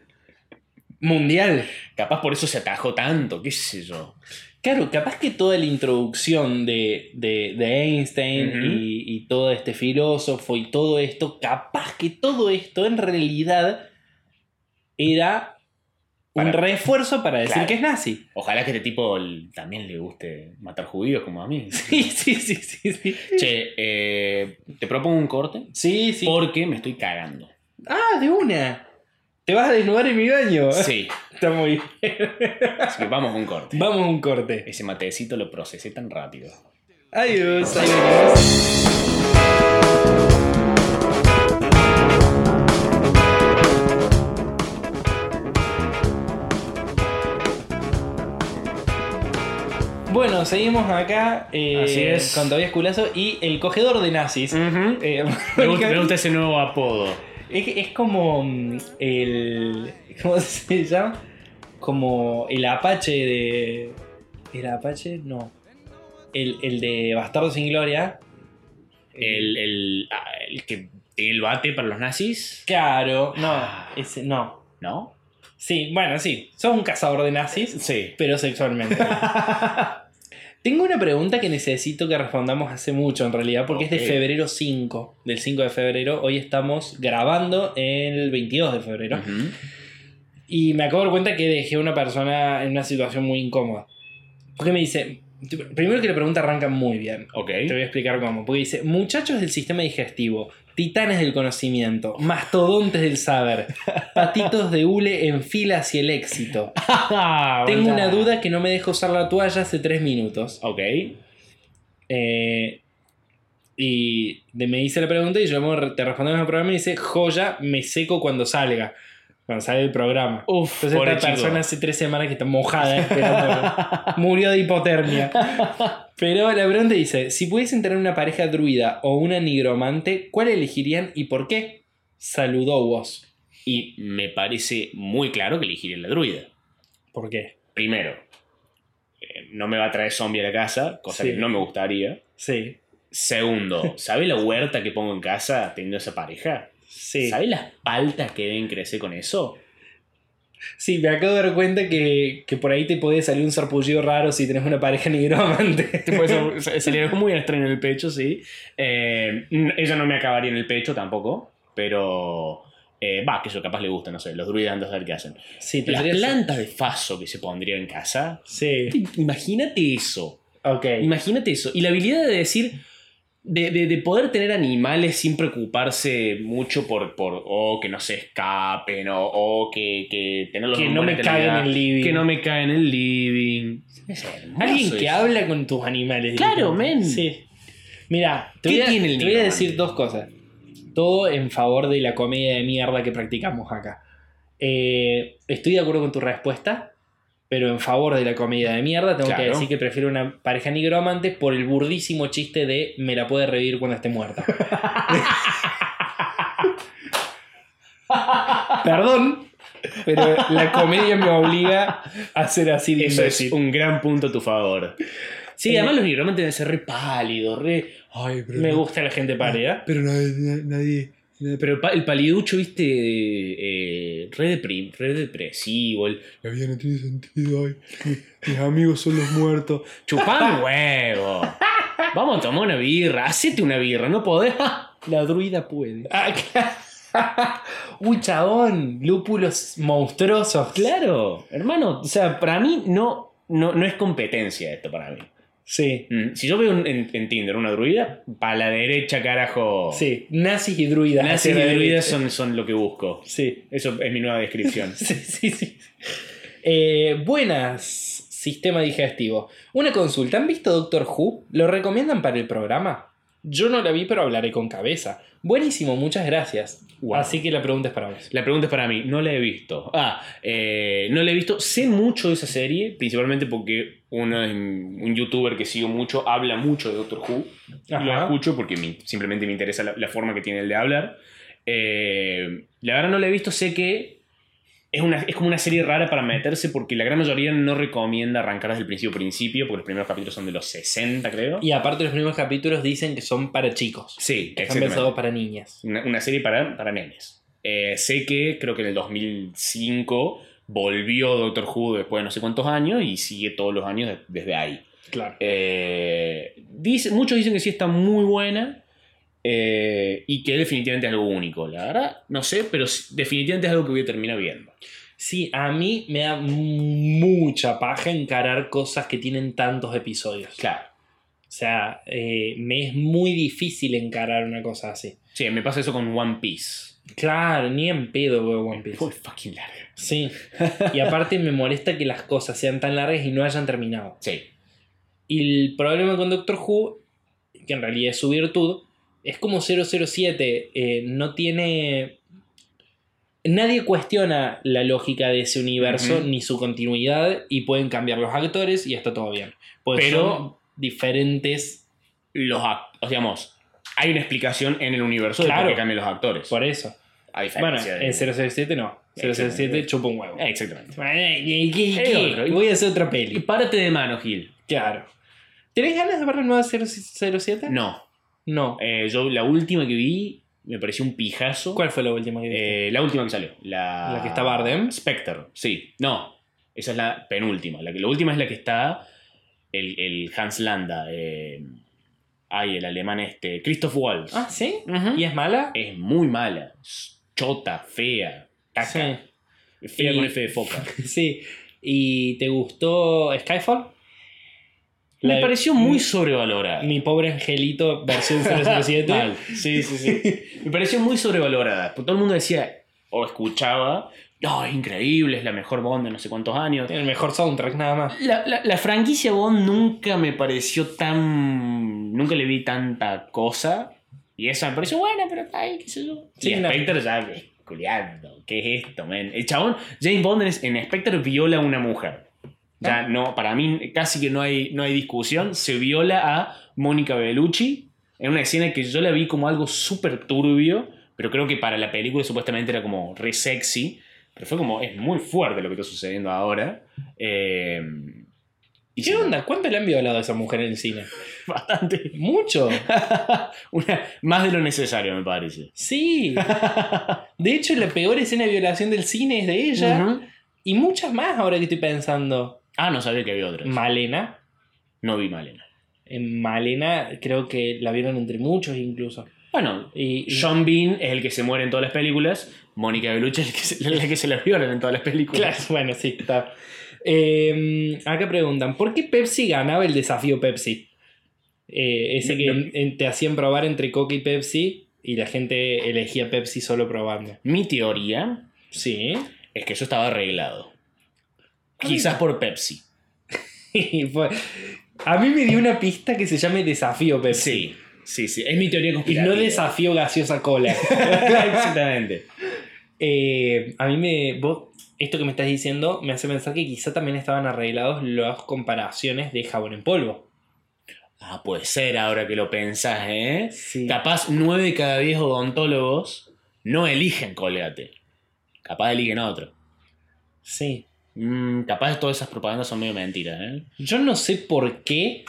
mundial. Capaz por eso se atajó tanto, qué sé yo. Claro, capaz que toda la introducción de, de, de Einstein y, y todo este filósofo y todo esto, capaz que todo esto en realidad era un refuerzo para decir Claro. que es nazi. Ojalá que este tipo también le guste matar judíos como a mí. Sí, sí, sí, sí. Sí, Che, eh, te propongo un corte sí. sí. porque me estoy cagando. Ah, de una. Te vas a desnudar en mi baño. Sí, Está muy bien. así que vamos a un corte. Vamos a un corte. Ese matecito lo procesé tan rápido. Adiós, adiós. Bueno, seguimos acá eh, Así es. con Tobias Culazo y el cogedor de nazis. Eh, Me gusta, me gusta ese nuevo apodo. Es, es como mm, el. ¿Cómo se llama? Como el Apache de. ¿El Apache? No. El, el de Bastardo sin Gloria. El, el, ah, el que tiene el bate para los nazis, Claro, no. Ah. Ese, no. ¿no? Sí, bueno, sí. Sos un cazador de nazis, Sí. pero sexualmente. Tengo una pregunta que necesito que respondamos hace mucho en realidad, porque es de febrero 5. Del 5 de febrero. Hoy estamos grabando el 22 de febrero. Y me acabo de dar cuenta que dejé a una persona en una situación muy incómoda. Porque me dice, primero que la pregunta arranca muy bien. Ok. Te voy a explicar cómo. Porque dice, muchachos del sistema digestivo, titanes del conocimiento, mastodontes del saber, patitos de hule en fila hacia el éxito. Tengo una duda que no me deja usar la toalla hace tres minutos. Ok. Eh, y me dice la pregunta y yo te respondo en el programa y dice, joya, me seco cuando salga. Cuando sale el programa. Uf, Entonces esta chico. persona hace tres semanas que está mojada esperando. Murió de hipotermia. Pero la pregunta dice, si pudiesen tener una pareja druida o una nigromante, ¿cuál elegirían y por qué? Saludó vos. Y me parece muy claro que elegiría la druida. ¿Por qué? Primero, eh, no me va a traer zombie a la casa, cosa Sí. que no me gustaría. Sí. Segundo, ¿sabe la huerta que pongo en casa teniendo esa pareja? Sí. ¿Sabe las paltas que deben crecer con eso? Sí, me acabo de dar cuenta que, que por ahí te puede salir un sarpullido raro si tenés una pareja nigromante. Te puede salir muy extraño en el pecho, sí. Eh, ella no me acabaría en el pecho tampoco, pero... eh, Va, que eso capaz le gusta, no sé, los druidas antes de ver qué hacen. Sí, Las plantas de faso que se pondría en casa. Sí. Imagínate eso. Ok. Imagínate eso. Y la habilidad de decir, de, de- de poder tener animales sin preocuparse mucho por, por o que no se escapen, o, o que, que tenerlos Que no me calidad, en el living. Que no me caen en el living. Es Alguien que habla con tus animales. Claro, men. Sí. Mira, te, ¿Qué voy a, tiene el te voy a nigromante? decir dos cosas. Todo en favor de la comedia de mierda que practicamos acá. Eh, estoy de acuerdo con tu respuesta, pero en favor de la comedia de mierda tengo que decir que prefiero una pareja nigromante por el burdísimo chiste de me la puede revivir cuando esté muerta. Perdón, pero la comedia me obliga a ser así de Eso es un gran punto a tu favor. Sí, Eh, además los nigromantes deben ser re pálidos, re. Ay, pero. Me no- gusta la gente pálida. Pero nadie. nadie- pero el, pa- el paliducho, viste, eh, re, deprim- re depresivo. el- la vida no tiene sentido. mi- mis amigos son los muertos. Chupá huevo. Vamos a tomar una birra. Hacete una birra, no podés. La druida puede. Ah. Uy, chabón, lúpulos monstruosos. Claro, hermano. O sea, para mí no, no, no es competencia esto para mí. Sí, Mm, Si yo veo un- en, en Tinder una druida, para la derecha, carajo. sí. Nazis y druidas. Nazis y druidas son, son lo que busco. Sí, Eso es mi nueva descripción. sí, sí. sí. Eh, buenas, sistema digestivo. Una consulta. ¿Han visto Doctor Who? ¿Lo recomiendan para el programa? Yo no la vi, pero hablaré con cabeza. Buenísimo, muchas gracias. Wow. Así que la pregunta es para vos. La pregunta es para mí, no la he visto. Ah, eh, no la he visto. Sé mucho de esa serie, principalmente porque uno, un youtuber que sigo mucho habla mucho de Doctor Who. Y lo Ajá. escucho porque me- simplemente me interesa la, la forma que tiene el de hablar. Eh, la verdad no la he visto, sé que es, una, es como una serie rara para meterse porque la gran mayoría no recomienda arrancar desde el principio principio, porque los primeros capítulos son de los 60, creo. Y aparte los primeros capítulos dicen que son para chicos. Sí, Que están pensados para niñas. Una, una serie para, para nenes. Eh, sé que creo que en el 2005 volvió Doctor Who después de no sé cuántos años y sigue todos los años de- desde ahí. Claro. Eh, dice- muchos dicen que sí está muy buena eh, y que definitivamente es algo único. La verdad, no sé, pero definitivamente es algo que voy a terminar viendo. Sí, a mí me da mucha paja encarar cosas que tienen tantos episodios. Claro. O sea, eh, me es muy difícil encarar una cosa así. Sí, me pasa eso con One Piece. Claro, ni en pedo veo One Piece. Fue fucking larga. Sí. Y aparte me molesta que las cosas sean tan largas y no hayan terminado. Sí. Y el problema con Doctor Who, que en realidad es su virtud, es como 007, eh, no tiene... Nadie cuestiona la lógica de ese universo ni su continuidad y pueden cambiar los actores y está todo bien. Pues Pero- son diferentes Los act- o sea, digamos, hay una explicación en el universo de Claro. por qué cambian los actores. por eso. A Bueno, diferencia de- en 007 no. 007 Exactamente. chupa un huevo. Eh, Exactamente. Ay, ¿qué- qué- qué? otro. Voy a hacer otra Y peli. párate de mano, Gil. Claro. ¿Tenés ganas de ver la nueva 007? No. No. Eh, yo la última que vi me pareció un pijazo. ¿Cuál fue la última que viste? Eh, la última que salió. La, ¿La que está Bardem? Spectre, sí. No, esa es la penúltima. La, que, la última es la que está el, el Hans Landa. eh, ay, el alemán este. Christoph Waltz. ah, ¿sí? ¿Y es mala? Es muy mala. es Chota, fea. Caca. Fea Y- con F de foca. Sí. ¿Y te gustó Skyfall? Me pareció muy sobrevalorada. Mi pobre angelito versión 007. Mal. Sí, sí, sí. Me pareció muy sobrevalorada. Porque todo el mundo decía o escuchaba, no, es increíble, es la mejor Bond de no sé cuántos años. Tiene el mejor soundtrack nada más. La, la- la franquicia Bond nunca me pareció tan. Nunca le vi tanta cosa. Y esa me pareció buena, pero está ahí, qué sé yo. Sí, y. Spectre ya, culiando. ¿Qué es esto, man? El chabón, James Bond en Spectre viola a una mujer. Ya no, para mí casi que no hay, no hay discusión. Se viola a Mónica Bellucci en una escena que yo la vi como algo súper turbio, pero creo que para la película supuestamente era como re sexy. Pero fue como, es muy fuerte lo que está sucediendo ahora. Eh, y ¿Qué onda? ¿Cuánto le han violado a esa mujer en el cine? Bastante. Mucho. Una- más de lo necesario, me parece. Sí. De hecho, la peor escena de violación del cine es de ella. Y muchas más ahora que estoy pensando. Ah, no sabía que había otras. Malena. No vi Malena. En Malena creo que la vieron entre muchos incluso. Bueno, Y, y- Sean Bean es el que se muere en todas las películas. Mónica Bellucci es el que se, la que se la violan en todas las películas. Claro, bueno, sí, está. Eh, acá preguntan, ¿por qué Pepsi ganaba el desafío Pepsi? Eh, ese que No. en- en- te hacían probar entre Coca y Pepsi y la gente elegía Pepsi solo probando. Mi teoría Sí. es que eso estaba arreglado. Quizás por Pepsi. Y fue- A mí me dio una pista que se llame desafío Pepsi. Sí, Sí, sí, es mi teoría Y conspirativa. no desafío gaseosa cola. Exactamente. Eh, a mí me. vos- esto que me estás diciendo me hace pensar que quizá también estaban arreglados las comparaciones de jabón en polvo. Ah, puede ser ahora que lo pensás, ¿eh? Sí. Capaz 9 de cada 10 odontólogos no eligen Colgate. Capaz eligen otro. Sí. Mm, capaz todas esas propagandas son medio mentiras, ¿eh? Yo no sé por qué.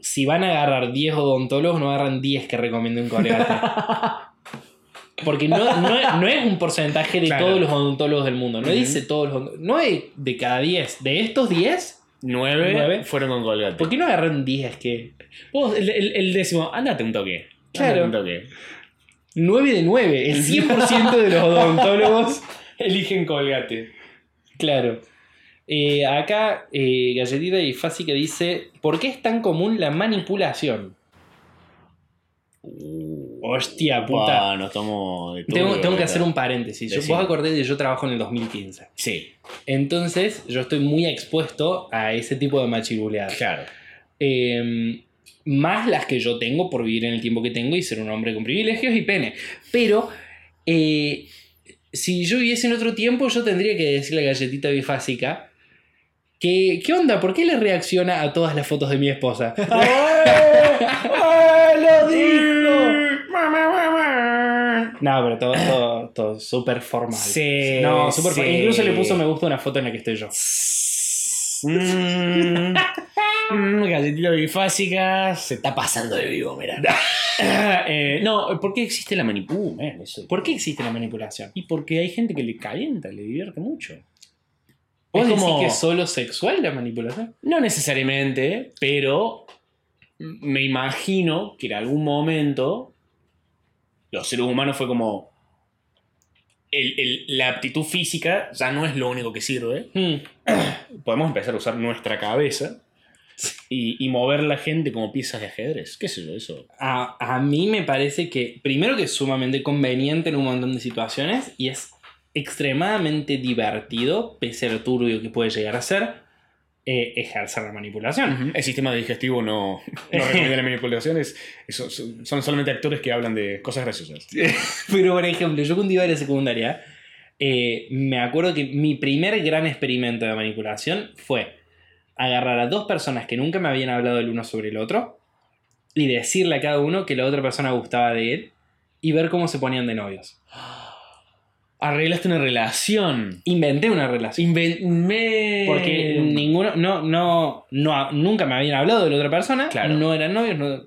Si van a agarrar 10 odontólogos, no agarran 10 que recomienden Colgate. Porque no, no- no es un porcentaje de Claro. todos los odontólogos del mundo. No Ujú. dice todos los No es de cada 10. De estos 10, 9, Nueve. fueron con Colgate. ¿por qué no agarran 10 que. Vos, el, el- el décimo, andate un toque. Claro. Un toque. 9 de 9. El 100% de los odontólogos. Eligen Colgate. Claro. Eh, acá, eh, Galletita y Fácil que dice: ¿Por qué es tan común la manipulación? Hostia puta. Uh, nos tomo de Tengo, que hacer un paréntesis. Yo, vos acordé de yo trabajo en el 2015. Sí, Entonces, yo estoy muy expuesto a ese tipo de machiruleadas. claro. Eh, más las que yo tengo por vivir en el tiempo que tengo y ser un hombre con privilegios y pene. Pero, eh, si yo viviese en otro tiempo, yo tendría que decirle a Galletita Bifásica que, ¿qué onda? ¿Por qué le reacciona a todas las fotos de mi esposa? ¡Lo No, pero todo, todo, todo súper formal. Sí, No, súper sí. formal. Incluso le puso me gusta una foto en la que estoy yo. Mm, mm, galletita bifásica se está pasando de vivo, mira. Eh, no, ¿por qué existe la manipulación? Uh, ¿Por qué existe la manipulación? Y porque hay gente que le calienta, le divierte mucho. ¿Vos Es como- que es solo sexual la manipulación? No necesariamente, pero me imagino que en algún momento los seres humanos fue como. el- el- la aptitud física ya no es lo único que sirve. Hmm. Podemos empezar a usar nuestra cabeza y, y mover la gente como piezas de ajedrez. ¿Qué sé yo? Eso. A, a mí me parece que, primero que es sumamente conveniente en un montón de situaciones y es extremadamente divertido, pese a lo turbio que puede llegar a ser, eh, ejercer la manipulación. El sistema digestivo no, no recomienda la manipulación. es- eso- son son solamente actores que hablan de cosas graciosas. Pero, por ejemplo, yo cuando iba a la secundaria, eh, me acuerdo que mi primer gran experimento de manipulación fue agarrar a dos personas que nunca me habían hablado el uno sobre el otro y decirle a cada uno que la otra persona gustaba de él y ver cómo se ponían de novios. Arreglaste una relación. Inventé una relación. Inven- me- Porque ninguno, no, no, no, nunca me habían hablado de la otra persona, Claro. no eran novios, no-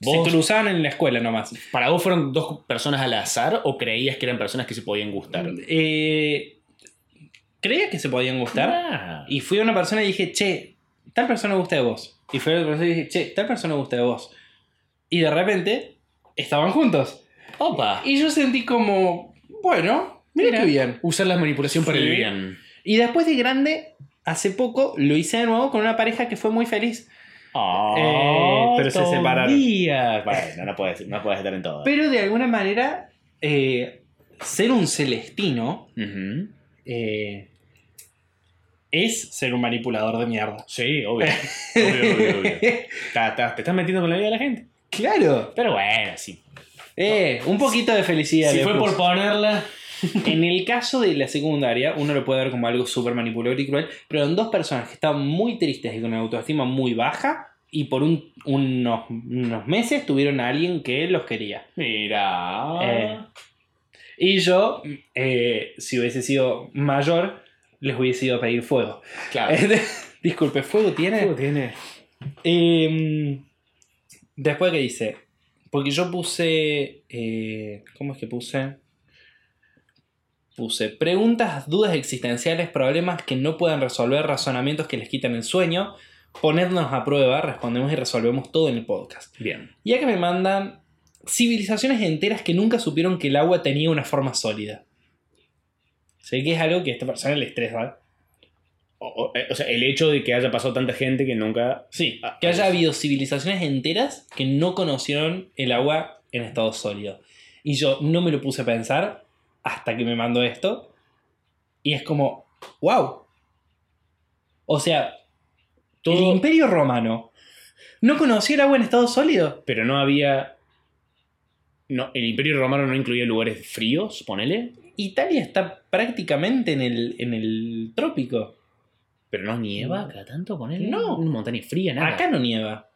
Vos- se cruzaban en la escuela nomás. ¿Para vos fueron dos personas al azar o creías que eran personas que se podían gustar? Eh, creía que se podían gustar. Ah. Y fui a una persona y dije, che, tal persona gusta de vos. Y fui a otra persona y dije, che, tal persona gusta de vos. Y de repente estaban juntos. Opa. Y yo sentí como, bueno, mira, Mira. qué bien. Usar la manipulación para Sí. el bien. Y después de grande, hace poco lo hice de nuevo con una pareja que fue muy feliz. Eh, pero se separaron. Bueno, no puedes, no puedes estar en todo. Pero de alguna manera, eh, ser un celestino Ujú. Eh, es ser un manipulador de mierda. Sí, obvio. obvio, obvio, obvio. Ta- ta- te estás metiendo con la vida de la gente. claro. Pero bueno, sí. Eh, un poquito de felicidad. Si fue puse. por ponerla. En el caso de la secundaria, uno lo puede ver como algo súper manipulador y cruel, pero en dos personas que estaban muy tristes y con una autoestima muy baja, y por un- unos, unos meses tuvieron a alguien que los quería. Mira. Eh. Y yo, eh, si hubiese sido mayor, les hubiese ido a pedir fuego. claro. Disculpe, ¿fuego tiene? Algo tiene. Eh, después que dice, porque yo puse, eh, ¿cómo es que puse? Puse preguntas, dudas existenciales, problemas que no puedan resolver, razonamientos que les quitan el sueño, ponernos a prueba, respondemos y resolvemos todo en el podcast. Bien. Y acá me mandan civilizaciones enteras que nunca supieron que el agua tenía una forma sólida. Sé que es algo que a esta persona le estresa. O, o- eh, o sea, el hecho de que haya pasado tanta gente que nunca. Sí, Ah, que haya es- habido civilizaciones enteras que no conocieron el agua en estado sólido. Y yo no me lo puse a pensar hasta que me mandó esto. Y es como, wow. O sea, el Todo- imperio romano ¿No conocía el agua en estado sólido? Pero no había. No, el Imperio Romano no incluía lugares fríos, ponele. Italia está prácticamente en el, en el trópico. Pero no nieva acá tanto, ponele. No. Una montaña fría, nada. Acá no nieva.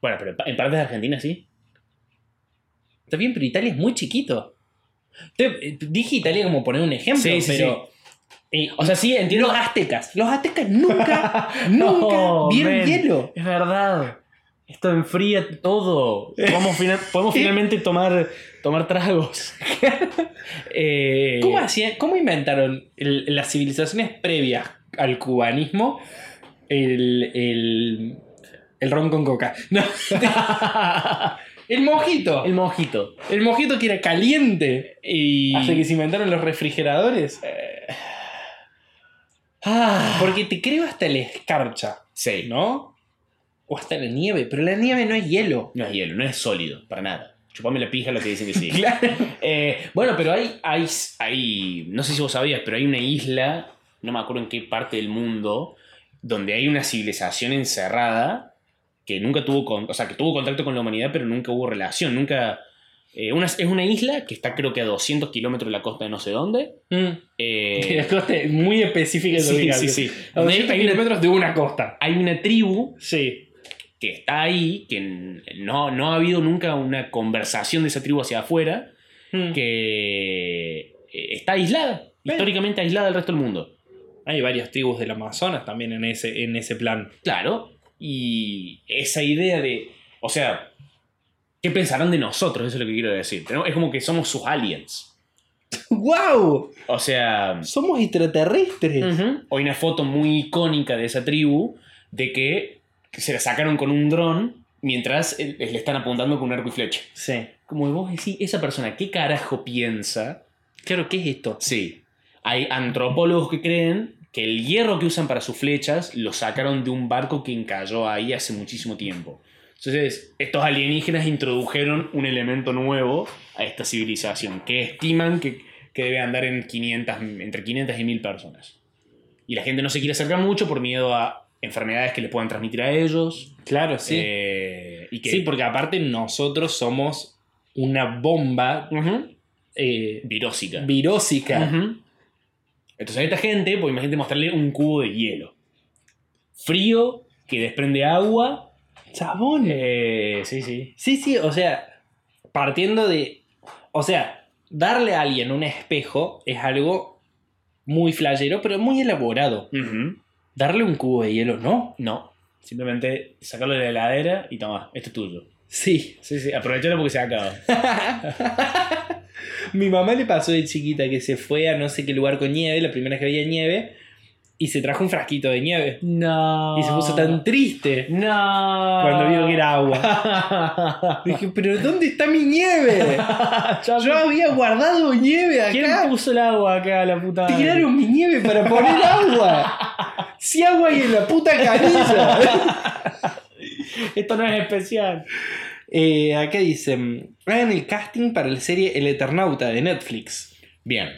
Bueno, pero en pa- en partes de Argentina sí. Está bien, pero Italia es muy chiquito. Te- eh, dije Italia como poner un ejemplo, Sí, sí, pero. eh, O sea, sí, entiendo. los aztecas. Los aztecas nunca, nunca No, vieron hielo. Es verdad. Esto enfría todo. Podemos, fina- podemos finalmente tomar, tomar tragos. Eh, ¿Cómo, hacían- cómo inventaron el- las civilizaciones previas al cubanismo el, el, el ron con coca? No, el mojito. El El, mojito. mojito que era caliente. Y. Hasta que se inventaron los refrigeradores. Ah, Porque te creo hasta la escarcha, sí. ¿no? O hasta la nieve, pero la nieve no es hielo. No es hielo, no es sólido, para nada. Chupame la pija lo que dicen que sí. Claro. Eh, bueno, pero hay, hay, hay, no sé si vos sabías, pero hay una isla, no me acuerdo en qué parte del mundo, donde hay una civilización encerrada que nunca tuvo, con, o sea, que tuvo contacto con la humanidad, pero nunca hubo relación, nunca... eh, una- es una isla que está creo que a 200 kilómetros de la costa de no sé dónde. Mm. Eh, La costa es muy específica de sí, sí, sí. A 200 Hay una, kilómetros de una costa. hay una tribu Sí. Que está ahí, que no, no ha habido nunca una conversación de esa tribu hacia afuera, Mm. que eh, está aislada, históricamente aislada del resto del mundo. Hay varias tribus del Amazonas también en ese, en ese plan. Claro, y esa idea de, o sea, ¿qué pensarán de nosotros? Eso es lo que quiero decir. Es como que somos sus aliens. ¡Wow! O sea, Somos extraterrestres. ujú, hay una foto muy icónica de esa tribu de que se la sacaron con un dron mientras le están apuntando con un arco y flecha. Sí. Como vos decís, esa persona, ¿qué carajo piensa? Claro, ¿qué es esto? Sí, hay antropólogos que creen que el hierro que usan para sus flechas lo sacaron de un barco que encalló ahí hace muchísimo tiempo. Entonces, estos alienígenas introdujeron un elemento nuevo a esta civilización, que estiman que, que debe andar en 500, entre 500 y 1000 personas. Y la gente no se quiere acercar mucho por miedo a enfermedades que le puedan transmitir a ellos. Claro, sí. eh, y que, Sí, porque aparte nosotros somos una bomba Ujú. eh, Virósica. virósica. Ujú. Entonces a esta gente, pues imagínate mostrarle un cubo de hielo. Frío, que desprende agua. Chabón. Eh, sí, sí. Sí, sí, o sea, partiendo de. O sea, darle a alguien un espejo es algo muy flayero, pero muy elaborado. Darle un cubo de hielo, ¿no? No. Simplemente sacarlo de la heladera y toma, esto es tuyo. Sí. Sí, sí, aprovechalo porque se acaba. Mi mamá le pasó de chiquita que se fue a no sé qué lugar con nieve, la primera vez que había nieve, y se trajo un frasquito de nieve. No. Y se puso tan triste No. cuando vio que era agua. Dije, pero ¿dónde está mi nieve? Yo había guardado nieve ¿Quién acá. puso el agua acá, la puta? Tiraron mi nieve para poner agua. Si agua hay en la puta canilla. Esto no es especial. Eh, acá dicen, hagan el casting para la serie El Eternauta de Netflix. Bien.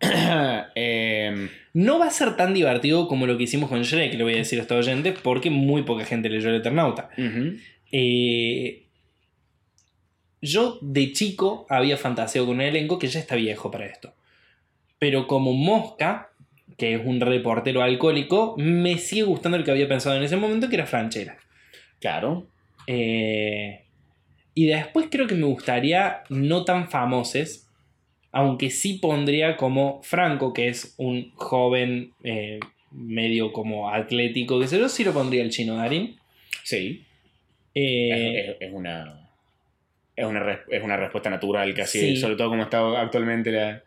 Em, No va a ser tan divertido como lo que hicimos con Shrek, le voy a decir a estos oyentes, porque muy poca gente leyó El Eternauta. Eh, yo de chico había fantaseado con un elenco que ya está viejo para esto. Pero como Mosca, que es un reportero alcohólico, me sigue gustando el que había pensado en ese momento, que era Franchella. Claro. Eh, y después creo que me gustaría no tan famoses, aunque sí pondría como Franco, que es un joven eh, medio como atlético, que sé yo, sí lo pondría el chino Darín. Sí. Eh, es, es- es una. Es una, es una respuesta natural casi, Sí. sobre todo como está actualmente la.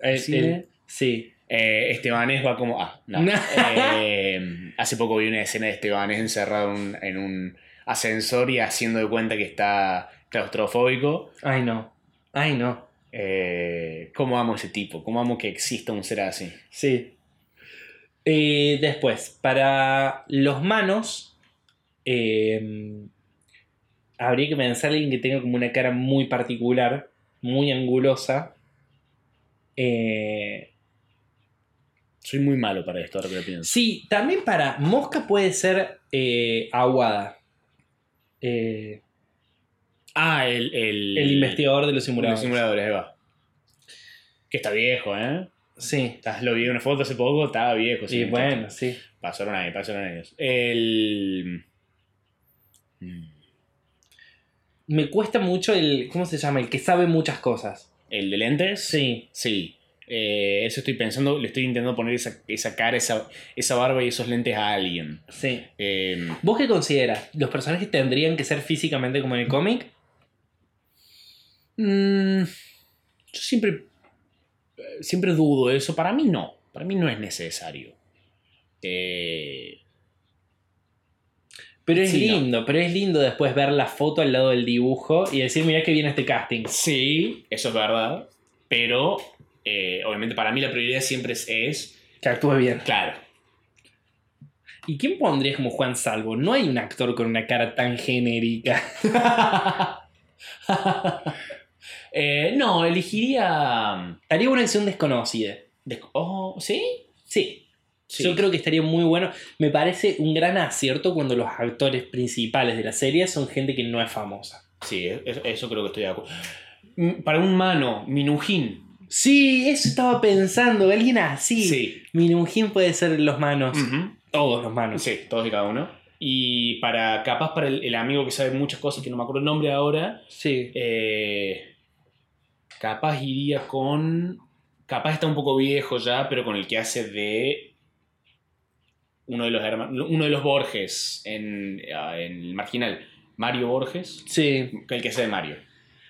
el- ¿Cine? el- sí. Eh, Estebanés va como. Ah, no. Eh, hace poco vi una escena de Estebanés encerrado en, en un ascensor y haciendo de cuenta que está claustrofóbico. Ay, no. Ay, no. Eh, ¿Cómo amo ese tipo? ¿Cómo amo que exista un ser así? Sí. Eh, después, para los manos, eh, habría que pensar a alguien que tenga como una cara muy particular, muy angulosa. Eh, Soy muy malo para esto, ahora que lo pienso. Sí, también para mosca puede ser eh, aguada. Eh, Ah, el. El, el investigador de los Los simuladores. simuladores, ahí va. Que está viejo, ¿eh? Sí. Lo vi en una foto hace poco, estaba viejo. Sí, bueno, sí. Pasaron años, pasaron años. El. Mm, Me cuesta mucho el. ¿Cómo se llama? El que sabe muchas cosas. ¿El de lentes? Sí. Sí. Eh, eso estoy pensando, le estoy intentando poner esa, esa cara, esa, esa barba y esos lentes a alguien. Sí. Eh, ¿Vos qué consideras? ¿Los personajes tendrían que ser físicamente como en el cómic? mm, yo siempre. eh, Siempre dudo eso. Para mí no. Para mí no es necesario. Eh, Pero es Sí, no. lindo, pero es lindo después ver la foto al lado del dibujo y decir, mira que viene este casting. sí, eso es verdad. Pero. Eh, obviamente para mí la prioridad siempre es, es. Que actúe bien. Claro. ¿Y quién pondrías como Juan Salvo? No hay un actor con una cara tan genérica. Eh, no, elegiría. Haría una acción desconocida. de- oh, ¿Sí? Sí. Sí. Yo creo que estaría muy bueno. Me parece un gran acierto cuando los actores principales de la serie son gente que no es famosa. Sí, eso, eso creo que estoy de acuerdo. Mm, Para un mano, Minujín. Sí, eso estaba pensando. Alguien así. Sí. Minujin puede ser los manos. Todos los manos. Sí, todos y cada uno. Y para, capaz para el, el amigo que sabe muchas cosas, que no me acuerdo el nombre ahora, Sí. eh, capaz iría con... Capaz está un poco viejo ya, pero con el que hace de uno de los hermanos, uno de los Borges en, ah, en el marginal, Mario Borges, Sí. el que hace de Mario.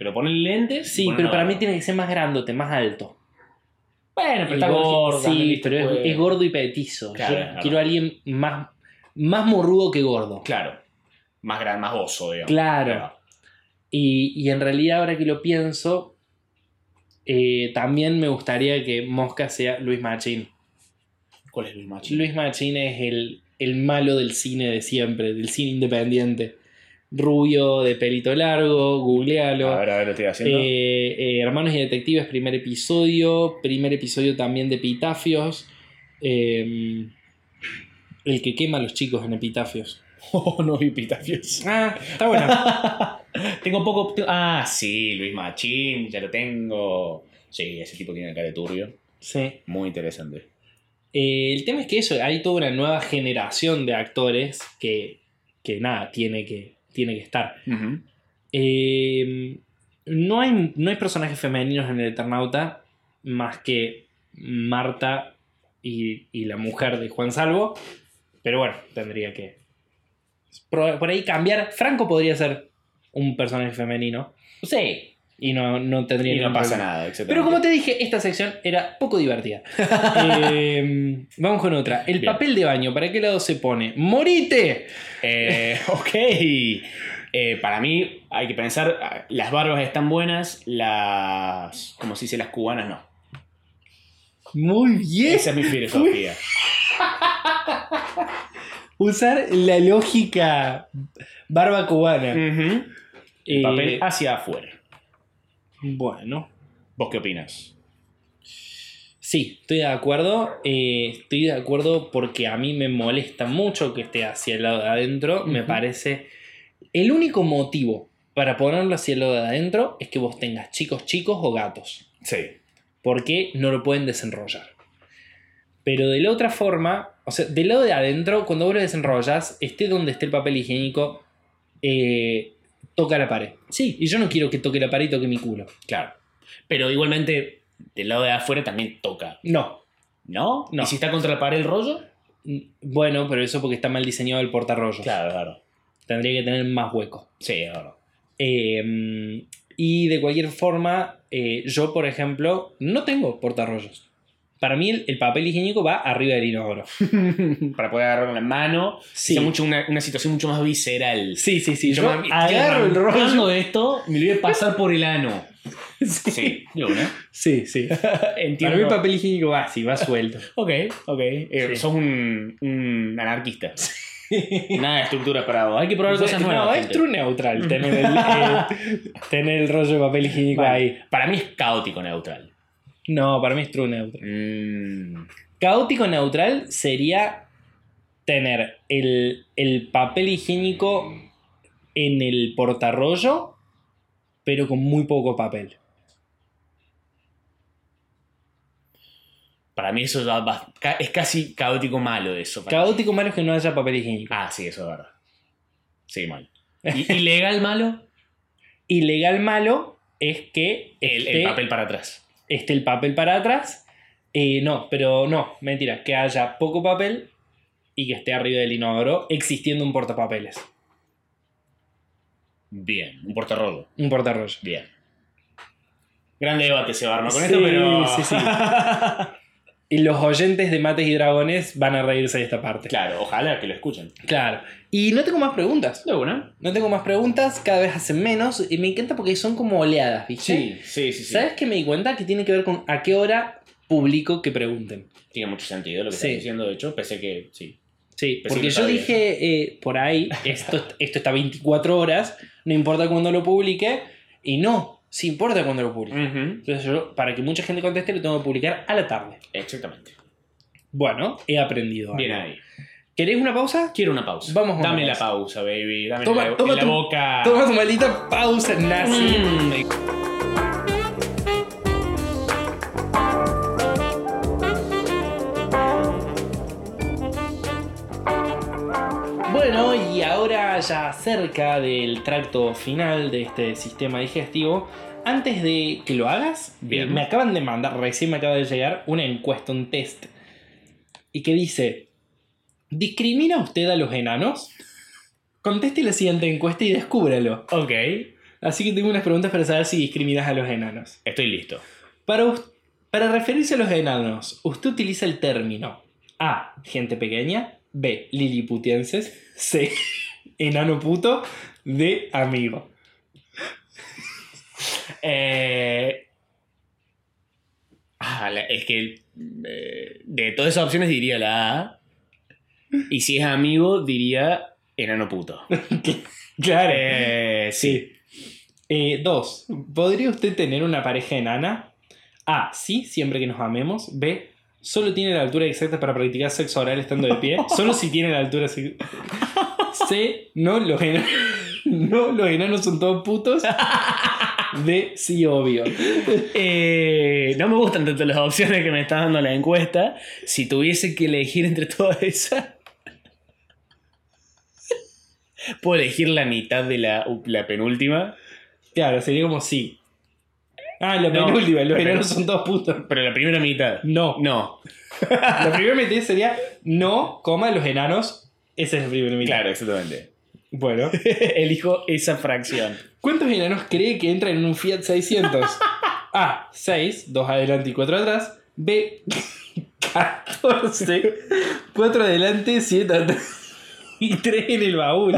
Pero pone lentes. Sí, pone pero para mí tiene que ser más grandote, más alto. Bueno, pero El está gordo-. Sí, pero es, pues. es gordo y petizo. Claro, Yo quiero a alguien más, más morrudo que gordo. Claro. Más grande, más oso, digamos. Claro. Y, y en realidad, ahora que lo pienso, eh, también me gustaría que Mosca sea Luis Machín. ¿Cuál es Luis Machín? Luis Machín es el, el malo del cine de siempre, del cine independiente. Rubio, de pelito largo, googlealo. A ver, a ver, lo estoy haciendo. Eh, eh, Hermanos y Detectives, primer episodio. Primer episodio también de Epitafios. Eh, el que quema a los chicos en Epitafios. Oh, no vi Pitafios. Ah, está bueno. tengo poco. Ah, sí, Luis Machín, ya lo tengo. Sí, ese tipo tiene cara de turbio. sí. Muy interesante. Eh, el tema es que eso, hay toda una nueva generación de actores que, que nada, tiene que, tiene que estar. Eh, no, hay, no hay personajes femeninos en el Eternauta más que Marta y, y la mujer de Juan Salvo. Pero bueno, tendría que. Por, por ahí cambiar. Franco podría ser un personaje femenino. Sí. Y no, no tendría Y no pasa problema. nada. Pero como te dije, esta sección era poco divertida. Eh, vamos con otra. El Bien. papel de baño, ¿para qué lado se pone? ¡Morite! Eh, ok. Eh, para mí hay que pensar, las barbas están buenas, las, como se dice, las cubanas no. Muy bien. Esa es mi filosofía. Usar la lógica barba cubana. Eh, Papel hacia afuera. Bueno. ¿Vos qué opinas? Sí, estoy de acuerdo. eh, estoy de acuerdo porque a mí me molesta mucho que esté hacia el lado de adentro. Me parece. El único motivo para ponerlo hacia el lado de adentro es que vos tengas chicos chicos o gatos. Sí. porque no lo pueden desenrollar. Pero de la otra forma, o sea, del lado de adentro, cuando vos lo desenrollas, esté donde esté el papel higiénico, eh, toca la pared. Sí, y yo no quiero que toque la pared y toque mi culo. Claro. Pero igualmente, del lado de afuera también toca. No. ¿No? No. ¿Y si está contra la pared el rollo? Mm, Bueno, pero eso porque está mal diseñado el portarrollos. Claro, claro. Tendría que tener más hueco. Sí, verdad. Eh, y de cualquier forma, eh, yo, por ejemplo, no tengo portarrollos. Para mí el, el papel higiénico va arriba del inodoro. Para poder agarrarlo en la mano. Sí. Es mucho una, una situación mucho más visceral. Sí, sí, sí. Yo Yo me- agarro el rollo. arrancando esto, me lo voy a pasar por el ano. Sí, de una. Sí, sí. Entiendo. Para mí el papel higiénico va así, va suelto. Ok, ok. Eh, Sí. Sos un, un anarquista. Nada de estructura para vos. Hay que probar cosas no, nuevas. es gente. true neutral tener el, tener el rollo de papel higiénico ahí. Para mí es caótico neutral. No, para mí es true neutral. Mm, Caótico neutral sería tener el, el papel higiénico en el portarrollo, pero con muy poco papel. para mí eso va- es casi caótico malo eso. mí. Caótico malo es que no haya papel higiénico. Ah, sí, eso es verdad. Sí, mal. ¿Y, y legal malo? Ilegal malo es que El, el papel para atrás. Esté el papel para atrás. Eh, no, pero no, mentira, que haya poco papel y que esté arriba del inodoro existiendo un portapapeles, Bien, un portarrollo. un portarrollo. Bien. Gran debate se va a armar con Sí, esto, pero. sí, sí. Y los oyentes de Mates y Dragones van a reírse de esta parte. claro, ojalá que lo escuchen. Claro. Y no tengo más preguntas. De una. No tengo más preguntas, cada vez hacen menos. Y me encanta porque son como oleadas, ¿viste? Sí, sí, sí. sí. ¿Sabes qué me di cuenta? Que tiene que ver con a qué hora publico que pregunten. Tiene mucho sentido lo que Sí. estás diciendo, de hecho, pese que sí. Sí, sí porque que yo bien. dije eh, por ahí, esto, esto está 24 horas, no importa cuándo lo publique. Y no, sí importa cuándo lo publique. Entonces yo, para que mucha gente conteste, lo tengo que publicar a la tarde. Exactamente. Bueno, he aprendido. Bien algo. ahí. ¿Queréis una pausa? Quiero una pausa. Vamos a una Dame la pausa. baby. Dame Toma- la, toma en la tu- boca. Toma tu maldita pausa, nazi. Mm. Ya cerca del tracto final de este sistema digestivo, antes de que lo hagas, Bien. me acaban de mandar, recién me acaba de llegar, una encuesta, un test, y que dice, ¿discrimina usted a los enanos? Conteste la siguiente encuesta y descúbralo. Ok. Así que tengo unas preguntas para saber si discriminas a los enanos. Estoy listo. Para, para referirse a los enanos, usted utiliza el término A. Gente pequeña. B. Liliputienses. C. Enano puto. D. Amigo. Eh... Ah, la- es que eh, de todas esas opciones diría la A. Y si es amigo, diría enano puto. Claro. Eh, sí. Eh, dos. ¿Podría usted tener una pareja enana? A. Sí, siempre que nos amemos. B. Solo tiene la altura exacta para practicar sexo oral estando de pie. Solo si tiene la altura. se- C. No, los enanos. No, los enanos son todos putos. D. Sí, obvio. Eh, no me gustan tanto las opciones que me está dando la encuesta. Si tuviese que elegir entre todas esas, puedo elegir la mitad de la, la penúltima, Claro, sería como sí. Ah, la No, penúltima. Los enanos son todos putos. pero la primera mitad. No. No, La primera mitad sería no, coma, los enanos. Esa es la primera mitad. claro, exactamente. Bueno. Elijo esa fracción. ¿Cuántos enanos cree que entran en un Fiat 600? A. 6, 2 adelante y 4 atrás. B. 14, 4 adelante, 7 atrás y 3 en el baúl.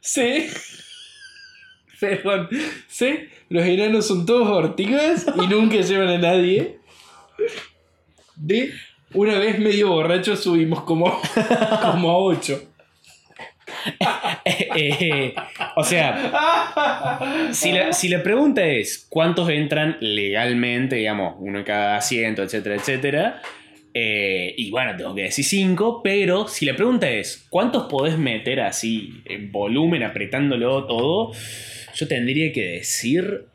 C. Perdón. C. Los enanos son todos ortigas y nunca llevan a nadie. D. Una vez medio borracho subimos como, como a 8. Eh, o sea, si la, si la pregunta es cuántos entran legalmente, digamos, uno en cada asiento, etcétera, etcétera, eh, y bueno, tengo que decir cinco, pero si la pregunta es cuántos podés meter así en volumen, apretándolo todo, yo tendría que decir...